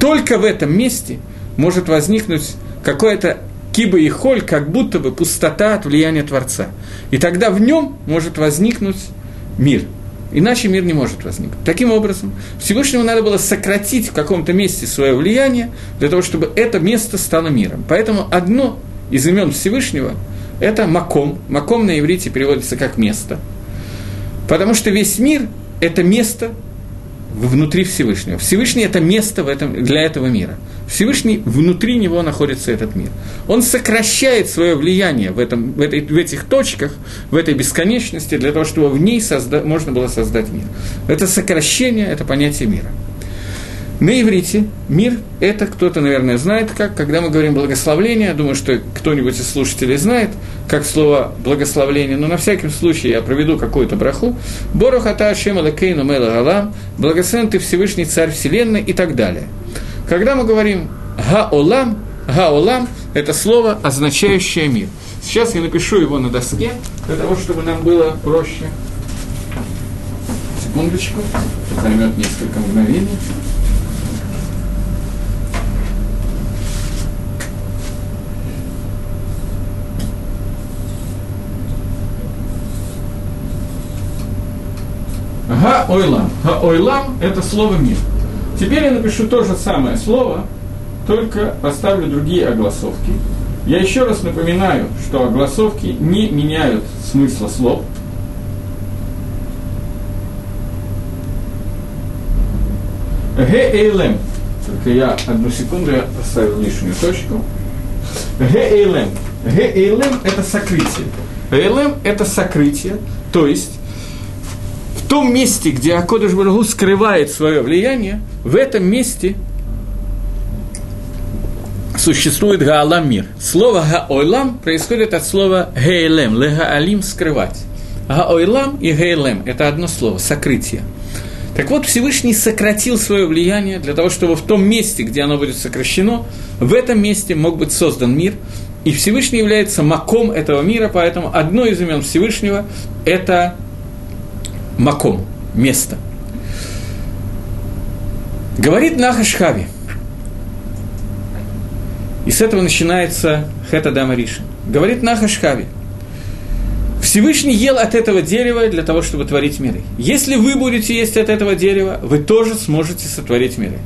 Только в этом месте может возникнуть какое-то киба и холь, как будто бы пустота от влияния Творца. И тогда в нем может возникнуть мир. Иначе мир не может возникнуть. Таким образом, Всевышнему надо было сократить в каком-то месте свое влияние для того, чтобы это место стало миром. Поэтому одно из имен Всевышнего – это Маком. Маком на иврите переводится как «место». Потому что весь мир – это место внутри Всевышнего. Всевышний – это место в этом, для этого мира. Всевышний, внутри него находится этот мир. Он сокращает свое влияние в, этом, в, этой, в этих точках, в этой бесконечности, для того, чтобы в ней созда, можно было создать мир. Это сокращение, это понятие мира. На иврите мир – это кто-то, наверное, знает как, когда мы говорим благословление, думаю, что кто-нибудь из слушателей знает, как слово благословление, но на всякий случай я проведу какую-то браху. Борохата Ашем Алакейну Мела Галам, благословен ты Всевышний Царь Вселенной и так далее. Когда мы говорим Гаолам, Гаолам – это слово, означающее мир. Сейчас я напишу его на доске, для того, чтобы нам было проще. Секундочку, займет несколько мгновений. Га-ойлам. Га-ойлам – это слово «мир». Теперь я напишу то же самое слово, только поставлю другие огласовки. Я еще раз напоминаю, что огласовки не меняют смысла слов. Г-эйлем. Только я одну секунду я поставил лишнюю точку. Г-эйлем. Г-эйлем – это сокрытие. Эйлем – это сокрытие, то есть в том месте, где Акодыш Барагу скрывает свое влияние, в этом месте существует Гаалам. Слово Гаойлам происходит от слова Гейлем, Легаалим – скрывать. Гаойлам и Гейлем – это одно слово – сокрытие. Так вот, Всевышний сократил свое влияние для того, чтобы в том месте, где оно будет сокращено, в этом месте мог быть создан мир, и Всевышний является маком этого мира, поэтому одно из имен Всевышнего – это маком, место. Говорит Нахашхави – и с этого начинается Хета Дама Риша. Говорит Нахашхави. Всевышний ел от этого дерева для того, чтобы творить миры. Если вы будете есть от этого дерева, вы тоже сможете сотворить миры.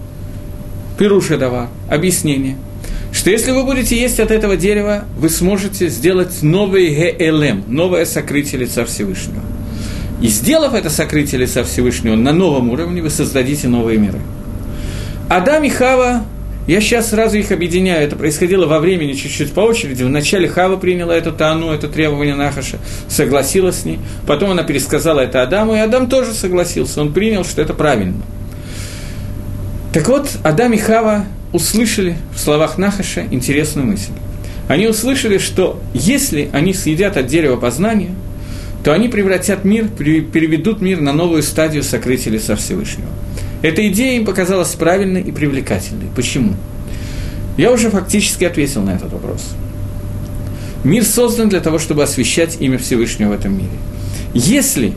Пируша дава, объяснение. Что если вы будете есть от этого дерева, вы сможете сделать новый ГЛМ, новое сокрытие лица Всевышнего. И сделав это сокрытие лица Всевышнего на новом уровне, вы создадите новые миры. Адам и Хава я сейчас сразу их объединяю. Это происходило во времени чуть-чуть по очереди. Вначале Хава приняла эту Тану, это требование Нахаша, согласилась с ней. Потом она пересказала это Адаму, и Адам тоже согласился. Он принял, что это правильно. Так вот, Адам и Хава услышали в словах Нахаша интересную мысль. Они услышали, что если они съедят от дерева познания, то они превратят мир, переведут мир на новую стадию сокрытия лица Всевышнего. Эта идея им показалась правильной и привлекательной. Почему? Я уже фактически ответил на этот вопрос. Мир создан для того, чтобы освещать имя Всевышнего в этом мире. Если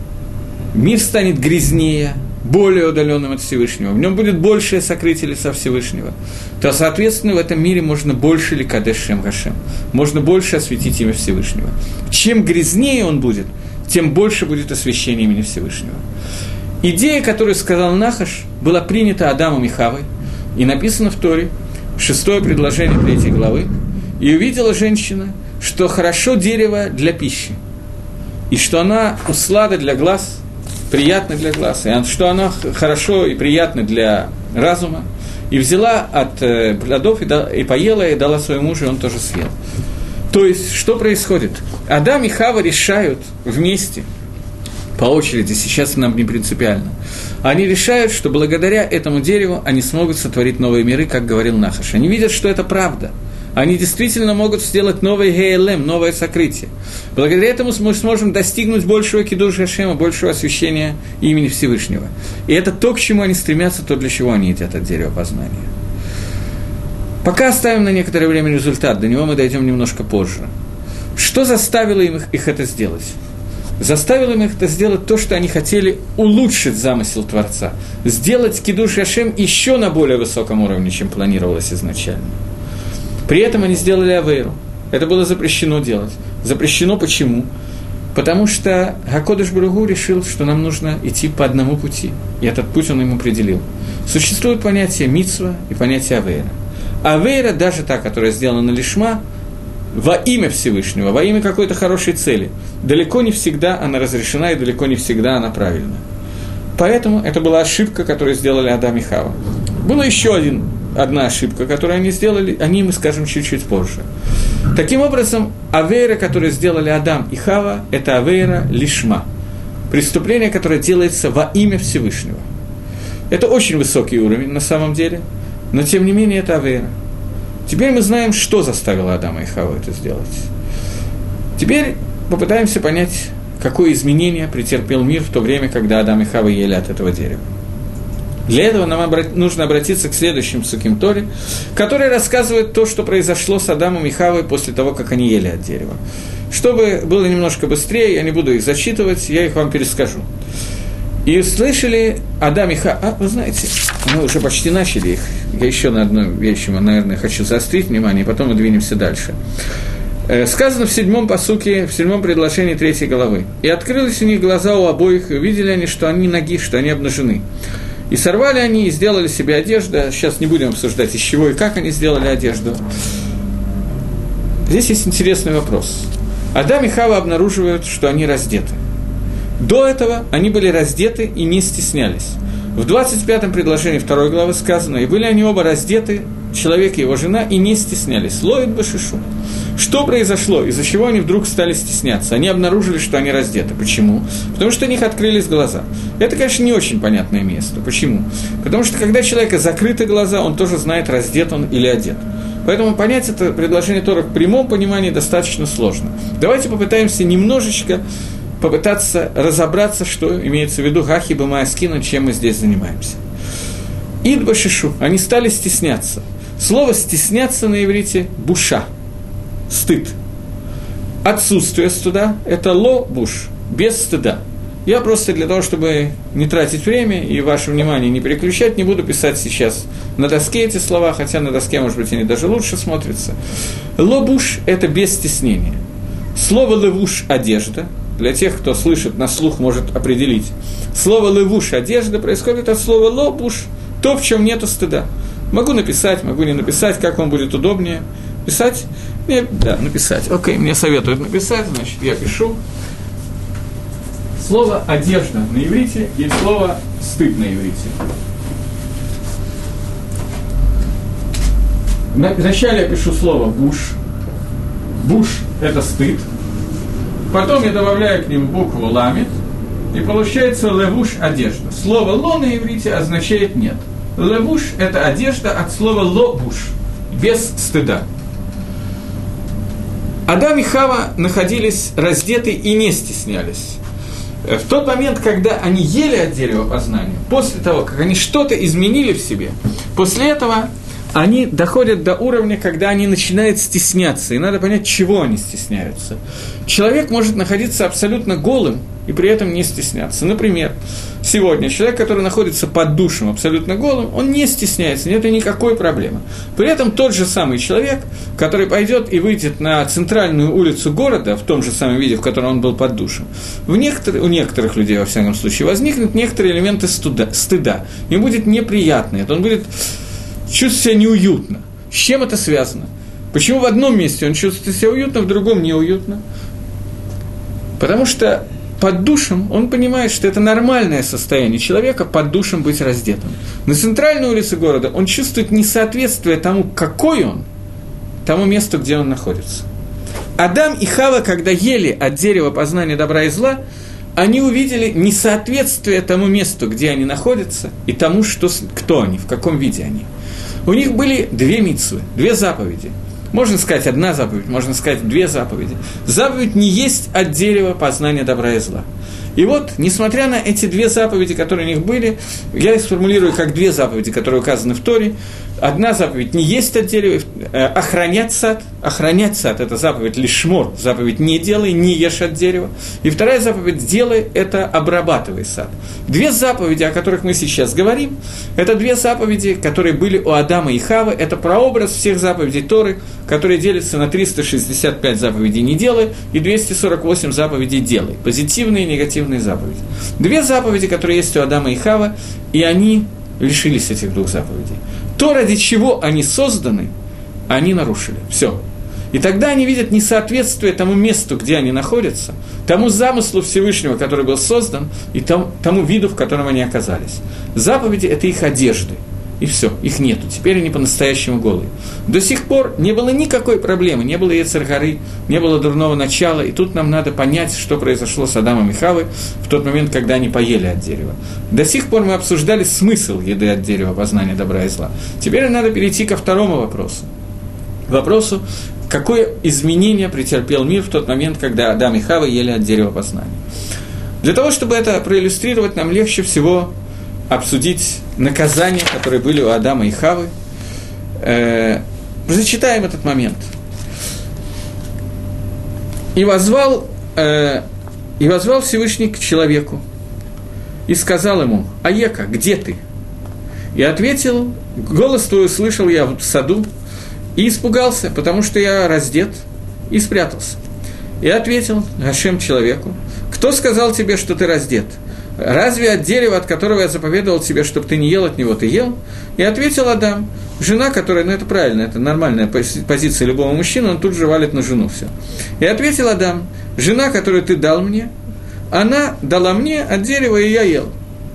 мир станет грязнее, более удаленным от Всевышнего, в нем будет большее сокрытие лица Всевышнего, то, соответственно, в этом мире можно больше ликадеш Шем Гашем, можно больше осветить имя Всевышнего. Чем грязнее он будет, тем больше будет освещение имени Всевышнего. Идея, которую сказал Нахаш, была принята Адамом и Хавой, и написано в Торе, шестое предложение третьей главы, и увидела женщина, что хорошо дерево для пищи, и что она услада для глаз, приятна для глаз, и что она хорошо и приятна для разума, и взяла от э, плодов и поела, и дала своему мужу, и он тоже съел. То есть, что происходит? Адам и Хава решают вместе – по очереди, сейчас нам не принципиально. Они решают, что благодаря этому дереву они смогут сотворить новые миры, как говорил Нахаш. Они видят, что это правда. Они действительно могут сделать новый ГЛМ, новое сокрытие. Благодаря этому мы сможем достигнуть большего кидуша Хашема, большего освящения имени Всевышнего. И это то, к чему они стремятся, то, для чего они едят от дерева познания. Пока оставим на некоторое время результат, до него мы дойдем немножко позже. Что заставило их, их это сделать? заставил им их это сделать то, что они хотели улучшить замысел Творца, сделать Кидуш Яшем еще на более высоком уровне, чем планировалось изначально. При этом они сделали Авейру. Это было запрещено делать. Запрещено почему? Потому что Гакодыш Бругу решил, что нам нужно идти по одному пути. И этот путь он им определил. Существует понятие Мицва и понятие Авейра. Авейра, даже та, которая сделана лишма, во имя Всевышнего, во имя какой-то хорошей цели, далеко не всегда она разрешена и далеко не всегда она правильна. Поэтому это была ошибка, которую сделали Адам и Хава. Была еще один, одна ошибка, которую они сделали, о ней мы скажем чуть-чуть позже. Таким образом, авейра, которую сделали Адам и Хава, это авейра лишма. Преступление, которое делается во имя Всевышнего. Это очень высокий уровень на самом деле, но тем не менее это авейра – Теперь мы знаем, что заставило Адама и Хаву это сделать. Теперь попытаемся понять, какое изменение претерпел мир в то время, когда Адам и Хава ели от этого дерева. Для этого нам обрат... нужно обратиться к следующим суким Торе, который рассказывает то, что произошло с Адамом и Хавой после того, как они ели от дерева. Чтобы было немножко быстрее, я не буду их зачитывать, я их вам перескажу. И слышали Адам и Ха... А, вы знаете, мы уже почти начали их. Я еще на одной вещи, наверное, хочу заострить внимание, и потом мы двинемся дальше. Э, сказано в седьмом посуке, в седьмом предложении третьей головы. «И открылись у них глаза у обоих, и увидели они, что они ноги, что они обнажены. И сорвали они, и сделали себе одежду. Сейчас не будем обсуждать, из чего и как они сделали одежду. Здесь есть интересный вопрос. Адам и Хава обнаруживают, что они раздеты. До этого они были раздеты и не стеснялись. В 25-м предложении второй главы сказано, и были они оба раздеты, человек и его жена, и не стеснялись. Лоид башишу. Что произошло? Из-за чего они вдруг стали стесняться? Они обнаружили, что они раздеты. Почему? Потому что у них открылись глаза. Это, конечно, не очень понятное место. Почему? Потому что когда человека закрыты глаза, он тоже знает, раздет он или одет. Поэтому понять это предложение Тора в прямом понимании достаточно сложно. Давайте попытаемся немножечко попытаться разобраться, что имеется в виду Гахи Бамааскина, чем мы здесь занимаемся. Идба Шишу, они стали стесняться. Слово «стесняться» на иврите – «буша», стыд. Отсутствие стыда – это ло-буш, без стыда. Я просто для того, чтобы не тратить время и ваше внимание не переключать, не буду писать сейчас на доске эти слова, хотя на доске, может быть, они даже лучше смотрятся. Лобуш – это без стеснения. Слово «левуш» – одежда. Для тех, кто слышит на слух, может определить. Слово «левуш» – одежда происходит от слова «лобуш» – то, в чем нет стыда. Могу написать, могу не написать, как вам будет удобнее. Писать? Нет, да, написать. Окей, мне советуют написать, значит, я пишу. Слово «одежда» на иврите есть слово «стыд» на иврите. Вначале я пишу слово «буш». «Буш» – это стыд. Потом я добавляю к ним букву «ламит», и получается «левуш» – одежда. Слово «ло» на иврите означает «нет». Левуш – это одежда от слова лобуш, без стыда. Адам и Хава находились раздеты и не стеснялись. В тот момент, когда они ели от дерева познания, после того, как они что-то изменили в себе, после этого они доходят до уровня, когда они начинают стесняться, и надо понять, чего они стесняются. Человек может находиться абсолютно голым и при этом не стесняться. Например, сегодня человек, который находится под душем абсолютно голым, он не стесняется, нет никакой проблемы. При этом тот же самый человек, который пойдет и выйдет на центральную улицу города в том же самом виде, в котором он был под душем, в некотор... у некоторых людей, во всяком случае, возникнут некоторые элементы студа... стыда. Им будет неприятно, это он будет чувствовать себя неуютно. С чем это связано? Почему в одном месте он чувствует себя уютно, в другом неуютно? Потому что под душем он понимает, что это нормальное состояние человека под душем быть раздетым. На центральной улице города он чувствует несоответствие тому, какой он, тому месту, где он находится. Адам и Хава, когда ели от дерева познания добра и зла, они увидели несоответствие тому месту, где они находятся, и тому, что, кто они, в каком виде они. У них были две митсвы, две заповеди. Можно сказать одна заповедь, можно сказать две заповеди. Заповедь не есть от дерева познания добра и зла. И вот, несмотря на эти две заповеди, которые у них были, я их сформулирую как две заповеди, которые указаны в Торе, Одна заповедь не есть от дерева, э, охранять сад. Охранять сад – это заповедь лишмор, заповедь не делай, не ешь от дерева. И вторая заповедь делай – это обрабатывай сад. Две заповеди, о которых мы сейчас говорим, это две заповеди, которые были у Адама и Хавы. Это прообраз всех заповедей Торы, которые делятся на 365 заповедей не делай и 248 заповедей делай. Позитивные и негативные заповеди. Две заповеди, которые есть у Адама и Хавы, и они лишились этих двух заповедей то, ради чего они созданы, они нарушили. Все. И тогда они видят несоответствие тому месту, где они находятся, тому замыслу Всевышнего, который был создан, и тому, тому виду, в котором они оказались. Заповеди – это их одежды – и все, их нету. Теперь они по-настоящему голые. До сих пор не было никакой проблемы, не было Ецаргары, не было дурного начала, и тут нам надо понять, что произошло с Адамом и Хавой в тот момент, когда они поели от дерева. До сих пор мы обсуждали смысл еды от дерева, познания добра и зла. Теперь надо перейти ко второму вопросу. Вопросу, какое изменение претерпел мир в тот момент, когда Адам и Хава ели от дерева познания. Для того, чтобы это проиллюстрировать, нам легче всего обсудить наказания, которые были у Адама и Хавы. Э, зачитаем этот момент. И возвал, э, и возвал Всевышний к человеку и сказал ему, Аека, где ты? И ответил, голос твой услышал я в саду, и испугался, потому что я раздет, и спрятался. И ответил Гашем человеку, кто сказал тебе, что ты раздет? Разве от дерева, от которого я заповедовал тебе, чтобы ты не ел от него, ты ел? И ответил Адам, жена, которая, ну это правильно, это нормальная позиция любого мужчины, он тут же валит на жену все. И ответил Адам, жена, которую ты дал мне, она дала мне от дерева, и я ел.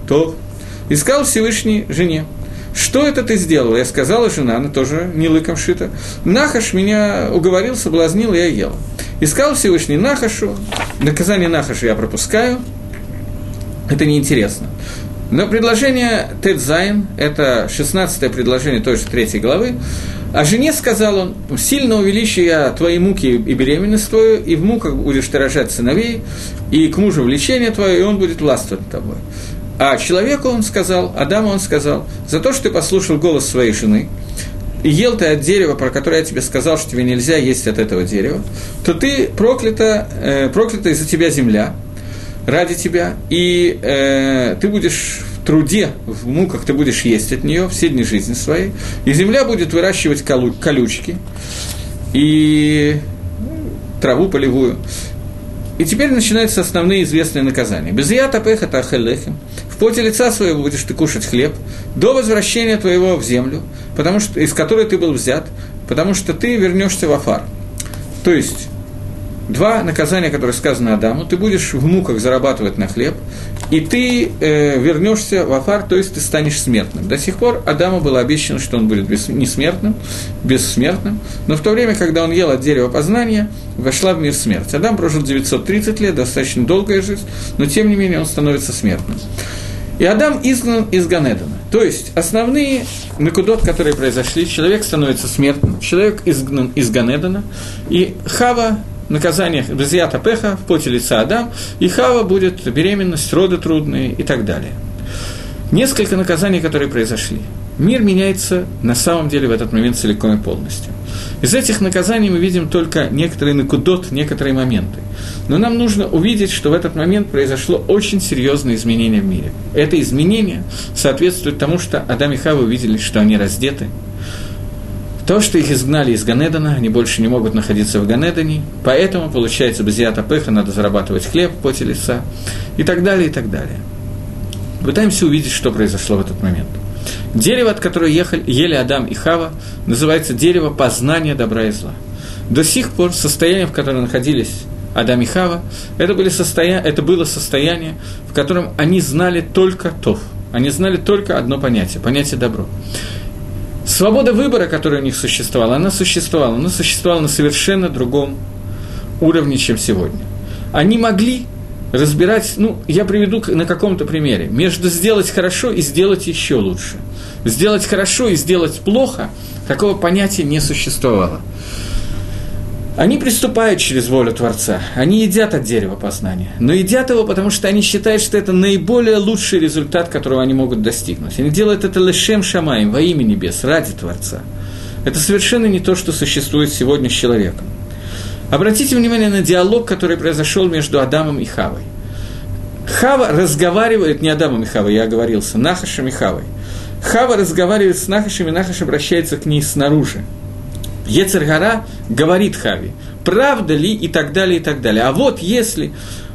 То. И сказал Всевышний жене, что это ты сделал? Я сказала, жена, она тоже не лыком шита. Нахаш меня уговорил, соблазнил, я ела. И сказал Всевышний Нахашу, наказание Нахашу я пропускаю, это неинтересно. Но предложение Тедзайн, это 16 предложение той же третьей главы, а жене сказал он, сильно увеличу я твои муки и беременность твою, и в муках будешь ты рожать сыновей, и к мужу влечение твое, и он будет властвовать тобой. А человеку он сказал, Адаму он сказал, за то, что ты послушал голос своей жены, и ел ты от дерева, про которое я тебе сказал, что тебе нельзя есть от этого дерева, то ты проклята, э, проклята из-за тебя земля, ради тебя, и э, ты будешь в труде, в муках ты будешь есть от нее все дни жизни своей, и земля будет выращивать колу, колючки и траву полевую. И теперь начинаются основные известные наказания. Без я тапеха тахелехем. В поте лица своего будешь ты кушать хлеб до возвращения твоего в землю, потому что, из которой ты был взят, потому что ты вернешься в Афар. То есть, два наказания, которые сказаны Адаму, ты будешь в муках зарабатывать на хлеб, и ты э, вернешься в Афар, то есть ты станешь смертным. До сих пор Адаму было обещано, что он будет бес, несмертным, бессмертным, но в то время, когда он ел от дерева познания, вошла в мир смерть. Адам прожил 930 лет, достаточно долгая жизнь, но тем не менее он становится смертным. И Адам изгнан из Ганедана. То есть основные накудот, которые произошли, человек становится смертным, человек изгнан из Ганедана, и Хава наказание Безията Пеха в поте лица Адам, и Хава будет беременность, роды трудные и так далее. Несколько наказаний, которые произошли. Мир меняется на самом деле в этот момент целиком и полностью. Из этих наказаний мы видим только некоторые накудот, некоторые моменты. Но нам нужно увидеть, что в этот момент произошло очень серьезное изменение в мире. Это изменение соответствует тому, что Адам и Хава увидели, что они раздеты, то, что их изгнали из Ганедана, они больше не могут находиться в Ганедане, поэтому, получается, без Пеха надо зарабатывать хлеб поте лица, и так далее, и так далее. Пытаемся увидеть, что произошло в этот момент. Дерево, от которого ехали, ели Адам и Хава, называется дерево познания добра и зла. До сих пор состояние, в котором находились Адам и Хава, это, были состоя... это было состояние, в котором они знали только то. Они знали только одно понятие, понятие добро. Свобода выбора, которая у них существовала, она существовала, но существовала на совершенно другом уровне, чем сегодня. Они могли разбирать, ну, я приведу на каком-то примере, между сделать хорошо и сделать еще лучше. Сделать хорошо и сделать плохо, такого понятия не существовало. Они приступают через волю Творца, они едят от дерева познания, но едят его, потому что они считают, что это наиболее лучший результат, которого они могут достигнуть. Они делают это лешем шамаем, во имя небес, ради Творца. Это совершенно не то, что существует сегодня с человеком. Обратите внимание на диалог, который произошел между Адамом и Хавой. Хава разговаривает, не Адамом и Хавой, я оговорился, Нахашем и Хавой. Хава разговаривает с Нахашем, и Нахаш обращается к ней снаружи. Ецергара говорит Хави, правда ли и так далее, и так далее. А вот если...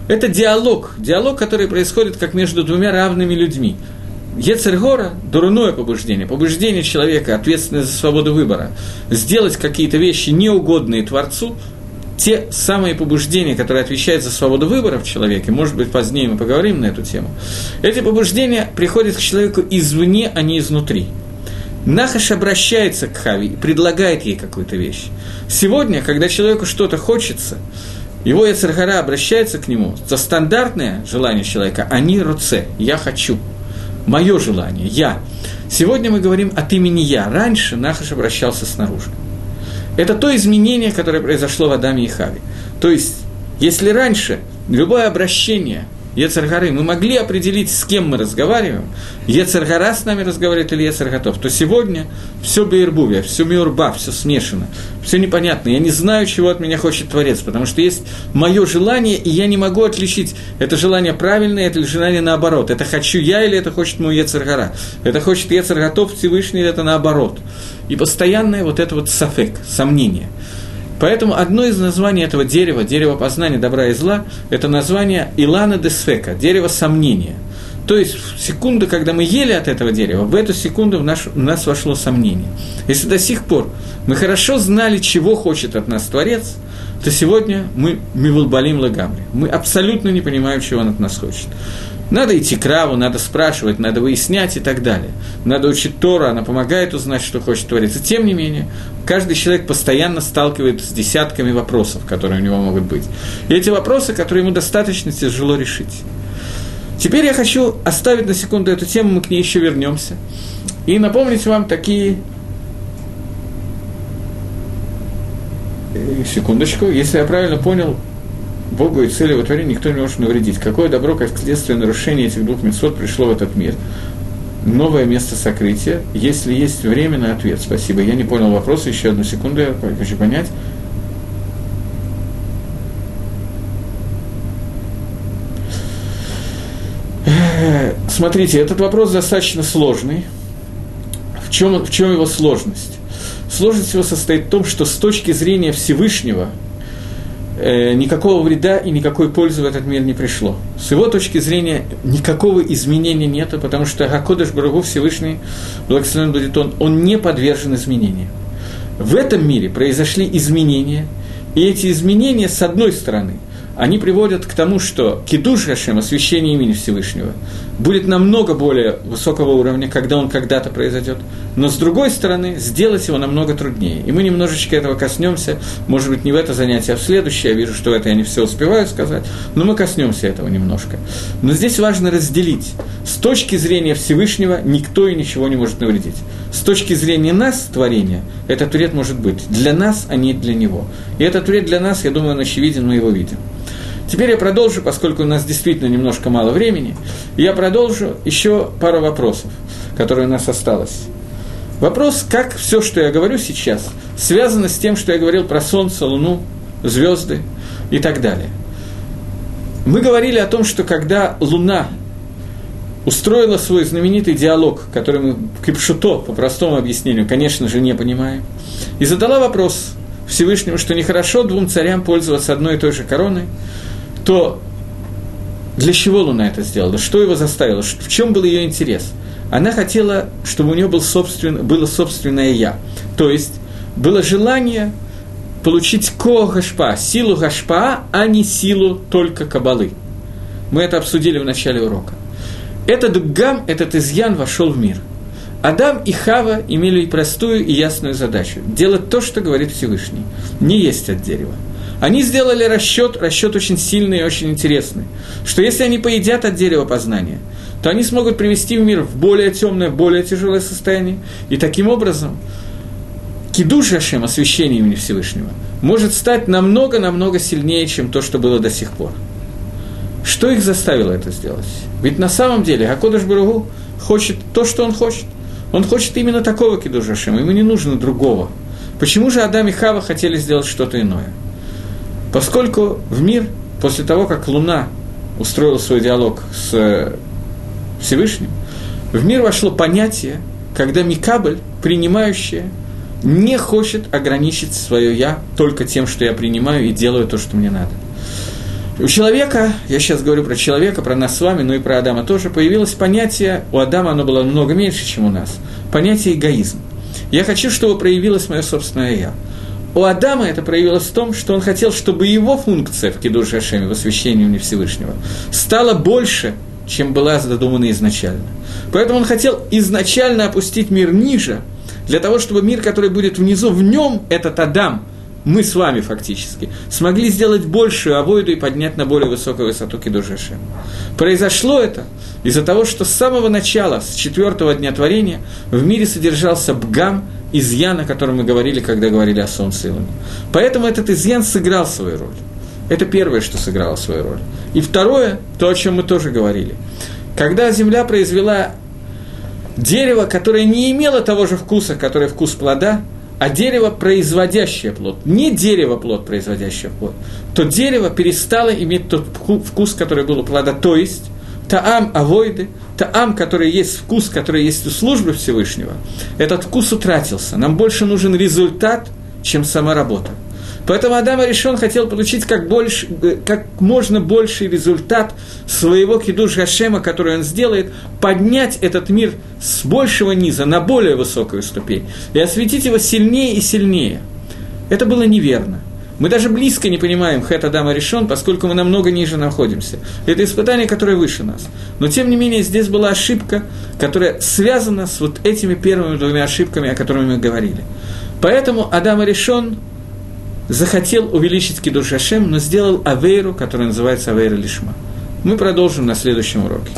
Это диалог, диалог, который происходит как между двумя равными людьми. Ецергора – дурное побуждение, побуждение человека, ответственное за свободу выбора, сделать какие-то вещи неугодные Творцу, те самые побуждения, которые отвечают за свободу выбора в человеке, может быть, позднее мы поговорим на эту тему, эти побуждения приходят к человеку извне, а не изнутри – Нахаш обращается к Хави и предлагает ей какую-то вещь. Сегодня, когда человеку что-то хочется, его Яцергара обращается к нему за стандартное желание человека «они руце» – «я хочу», мое желание, я. Сегодня мы говорим от имени я. Раньше Нахаш обращался снаружи. Это то изменение, которое произошло в Адаме и Хаве. То есть, если раньше любое обращение Ецаргары, мы могли определить, с кем мы разговариваем, Ецаргара с нами разговаривает или Ецарготов, то сегодня все Бейрбувия, все Миурба, все смешано, все непонятно. Я не знаю, чего от меня хочет Творец, потому что есть мое желание, и я не могу отличить, это желание правильное, это желание наоборот. Это хочу я или это хочет мой Ецаргара. Это хочет Ецарготов Всевышний или это наоборот. И постоянное вот это вот сафек, сомнение – Поэтому одно из названий этого дерева, дерево познания добра и зла, это название Илана Десфека, дерево сомнения. То есть в секунду, когда мы ели от этого дерева, в эту секунду в, наш, в нас вошло сомнение. Если до сих пор мы хорошо знали, чего хочет от нас Творец, то сегодня мы мивулбалим лагамри. Мы абсолютно не понимаем, чего он от нас хочет. Надо идти к Раву, надо спрашивать, надо выяснять и так далее. Надо учить Тора, она помогает узнать, что хочет твориться. Тем не менее, каждый человек постоянно сталкивается с десятками вопросов, которые у него могут быть. И эти вопросы, которые ему достаточно тяжело решить. Теперь я хочу оставить на секунду эту тему, мы к ней еще вернемся. И напомнить вам такие... Э, секундочку, если я правильно понял, Богу и цели его творения никто не может навредить. Какое добро, как следствие нарушения этих двух месот пришло в этот мир? Новое место сокрытия, если есть время на ответ. Спасибо. Я не понял вопроса, еще одну секунду, я хочу понять. Смотрите, этот вопрос достаточно сложный. В чем, в чем его сложность? Сложность его состоит в том, что с точки зрения Всевышнего – никакого вреда и никакой пользы в этот мир не пришло. С его точки зрения никакого изменения нет, потому что Гакодыш Барагу Всевышний, благословен будет он, он не подвержен изменениям. В этом мире произошли изменения, и эти изменения, с одной стороны, они приводят к тому, что кидуш Гашем, освящение имени Всевышнего, будет намного более высокого уровня, когда он когда-то произойдет. Но с другой стороны, сделать его намного труднее. И мы немножечко этого коснемся, может быть, не в это занятие, а в следующее. Я вижу, что это я не все успеваю сказать, но мы коснемся этого немножко. Но здесь важно разделить. С точки зрения Всевышнего никто и ничего не может навредить. С точки зрения нас, творения, этот вред может быть для нас, а не для него. И этот вред для нас, я думаю, он очевиден, мы его видим. Теперь я продолжу, поскольку у нас действительно немножко мало времени, я продолжу еще пару вопросов, которые у нас осталось. Вопрос, как все, что я говорю сейчас, связано с тем, что я говорил про Солнце, Луну, звезды и так далее. Мы говорили о том, что когда Луна устроила свой знаменитый диалог, который мы кипшуто, по простому объяснению, конечно же, не понимаем, и задала вопрос Всевышнему, что нехорошо двум царям пользоваться одной и той же короной, то для чего Луна это сделала? Что его заставило? В чем был ее интерес? Она хотела, чтобы у нее был собствен, было собственное «я». То есть, было желание получить ко гашпа, силу гашпа, а не силу только кабалы. Мы это обсудили в начале урока. Этот гам, этот изъян вошел в мир. Адам и Хава имели простую и ясную задачу – делать то, что говорит Всевышний, не есть от дерева. Они сделали расчет, расчет очень сильный и очень интересный, что если они поедят от дерева познания, то они смогут привести в мир в более темное, более тяжелое состояние, и таким образом кидуш Ашем, освящение имени Всевышнего, может стать намного-намного сильнее, чем то, что было до сих пор. Что их заставило это сделать? Ведь на самом деле Акодыш Баругу хочет то, что он хочет. Он хочет именно такого кидуша ему не нужно другого. Почему же Адам и Хава хотели сделать что-то иное? Поскольку в мир, после того, как Луна устроила свой диалог с э, Всевышним, в мир вошло понятие, когда Микабль, принимающая, не хочет ограничить свое «я» только тем, что я принимаю и делаю то, что мне надо. У человека, я сейчас говорю про человека, про нас с вами, но и про Адама тоже, появилось понятие, у Адама оно было много меньше, чем у нас, понятие эгоизм. Я хочу, чтобы проявилось мое собственное «я». У Адама это проявилось в том, что он хотел, чтобы его функция в Кидуш Хашеме, в освящении мне Всевышнего, стала больше, чем была задумана изначально. Поэтому он хотел изначально опустить мир ниже, для того, чтобы мир, который будет внизу, в нем этот Адам, мы с вами фактически, смогли сделать большую авойду и поднять на более высокую высоту Кидушашем. Произошло это из-за того, что с самого начала, с четвертого дня творения, в мире содержался Бгам, изъян, о котором мы говорили, когда говорили о Солнце и Луне. Поэтому этот изъян сыграл свою роль. Это первое, что сыграло свою роль. И второе, то, о чем мы тоже говорили. Когда Земля произвела дерево, которое не имело того же вкуса, который вкус плода, а дерево, производящее плод, не дерево плод, производящее плод, то дерево перестало иметь тот вкус, который был у плода, то есть таам авойды, таам, который есть вкус, который есть у службы Всевышнего, этот вкус утратился. Нам больше нужен результат, чем сама работа. Поэтому Адам Аришон хотел получить как, больше, как можно больший результат своего кидуш Гашема, который он сделает, поднять этот мир с большего низа на более высокую ступень и осветить его сильнее и сильнее. Это было неверно. Мы даже близко не понимаем Хэт Адама Ришон, поскольку мы намного ниже находимся. Это испытание, которое выше нас. Но, тем не менее, здесь была ошибка, которая связана с вот этими первыми двумя ошибками, о которых мы говорили. Поэтому Адам Ришон захотел увеличить Кидуш Ашем, но сделал Авейру, которая называется Авейра Лишма. Мы продолжим на следующем уроке.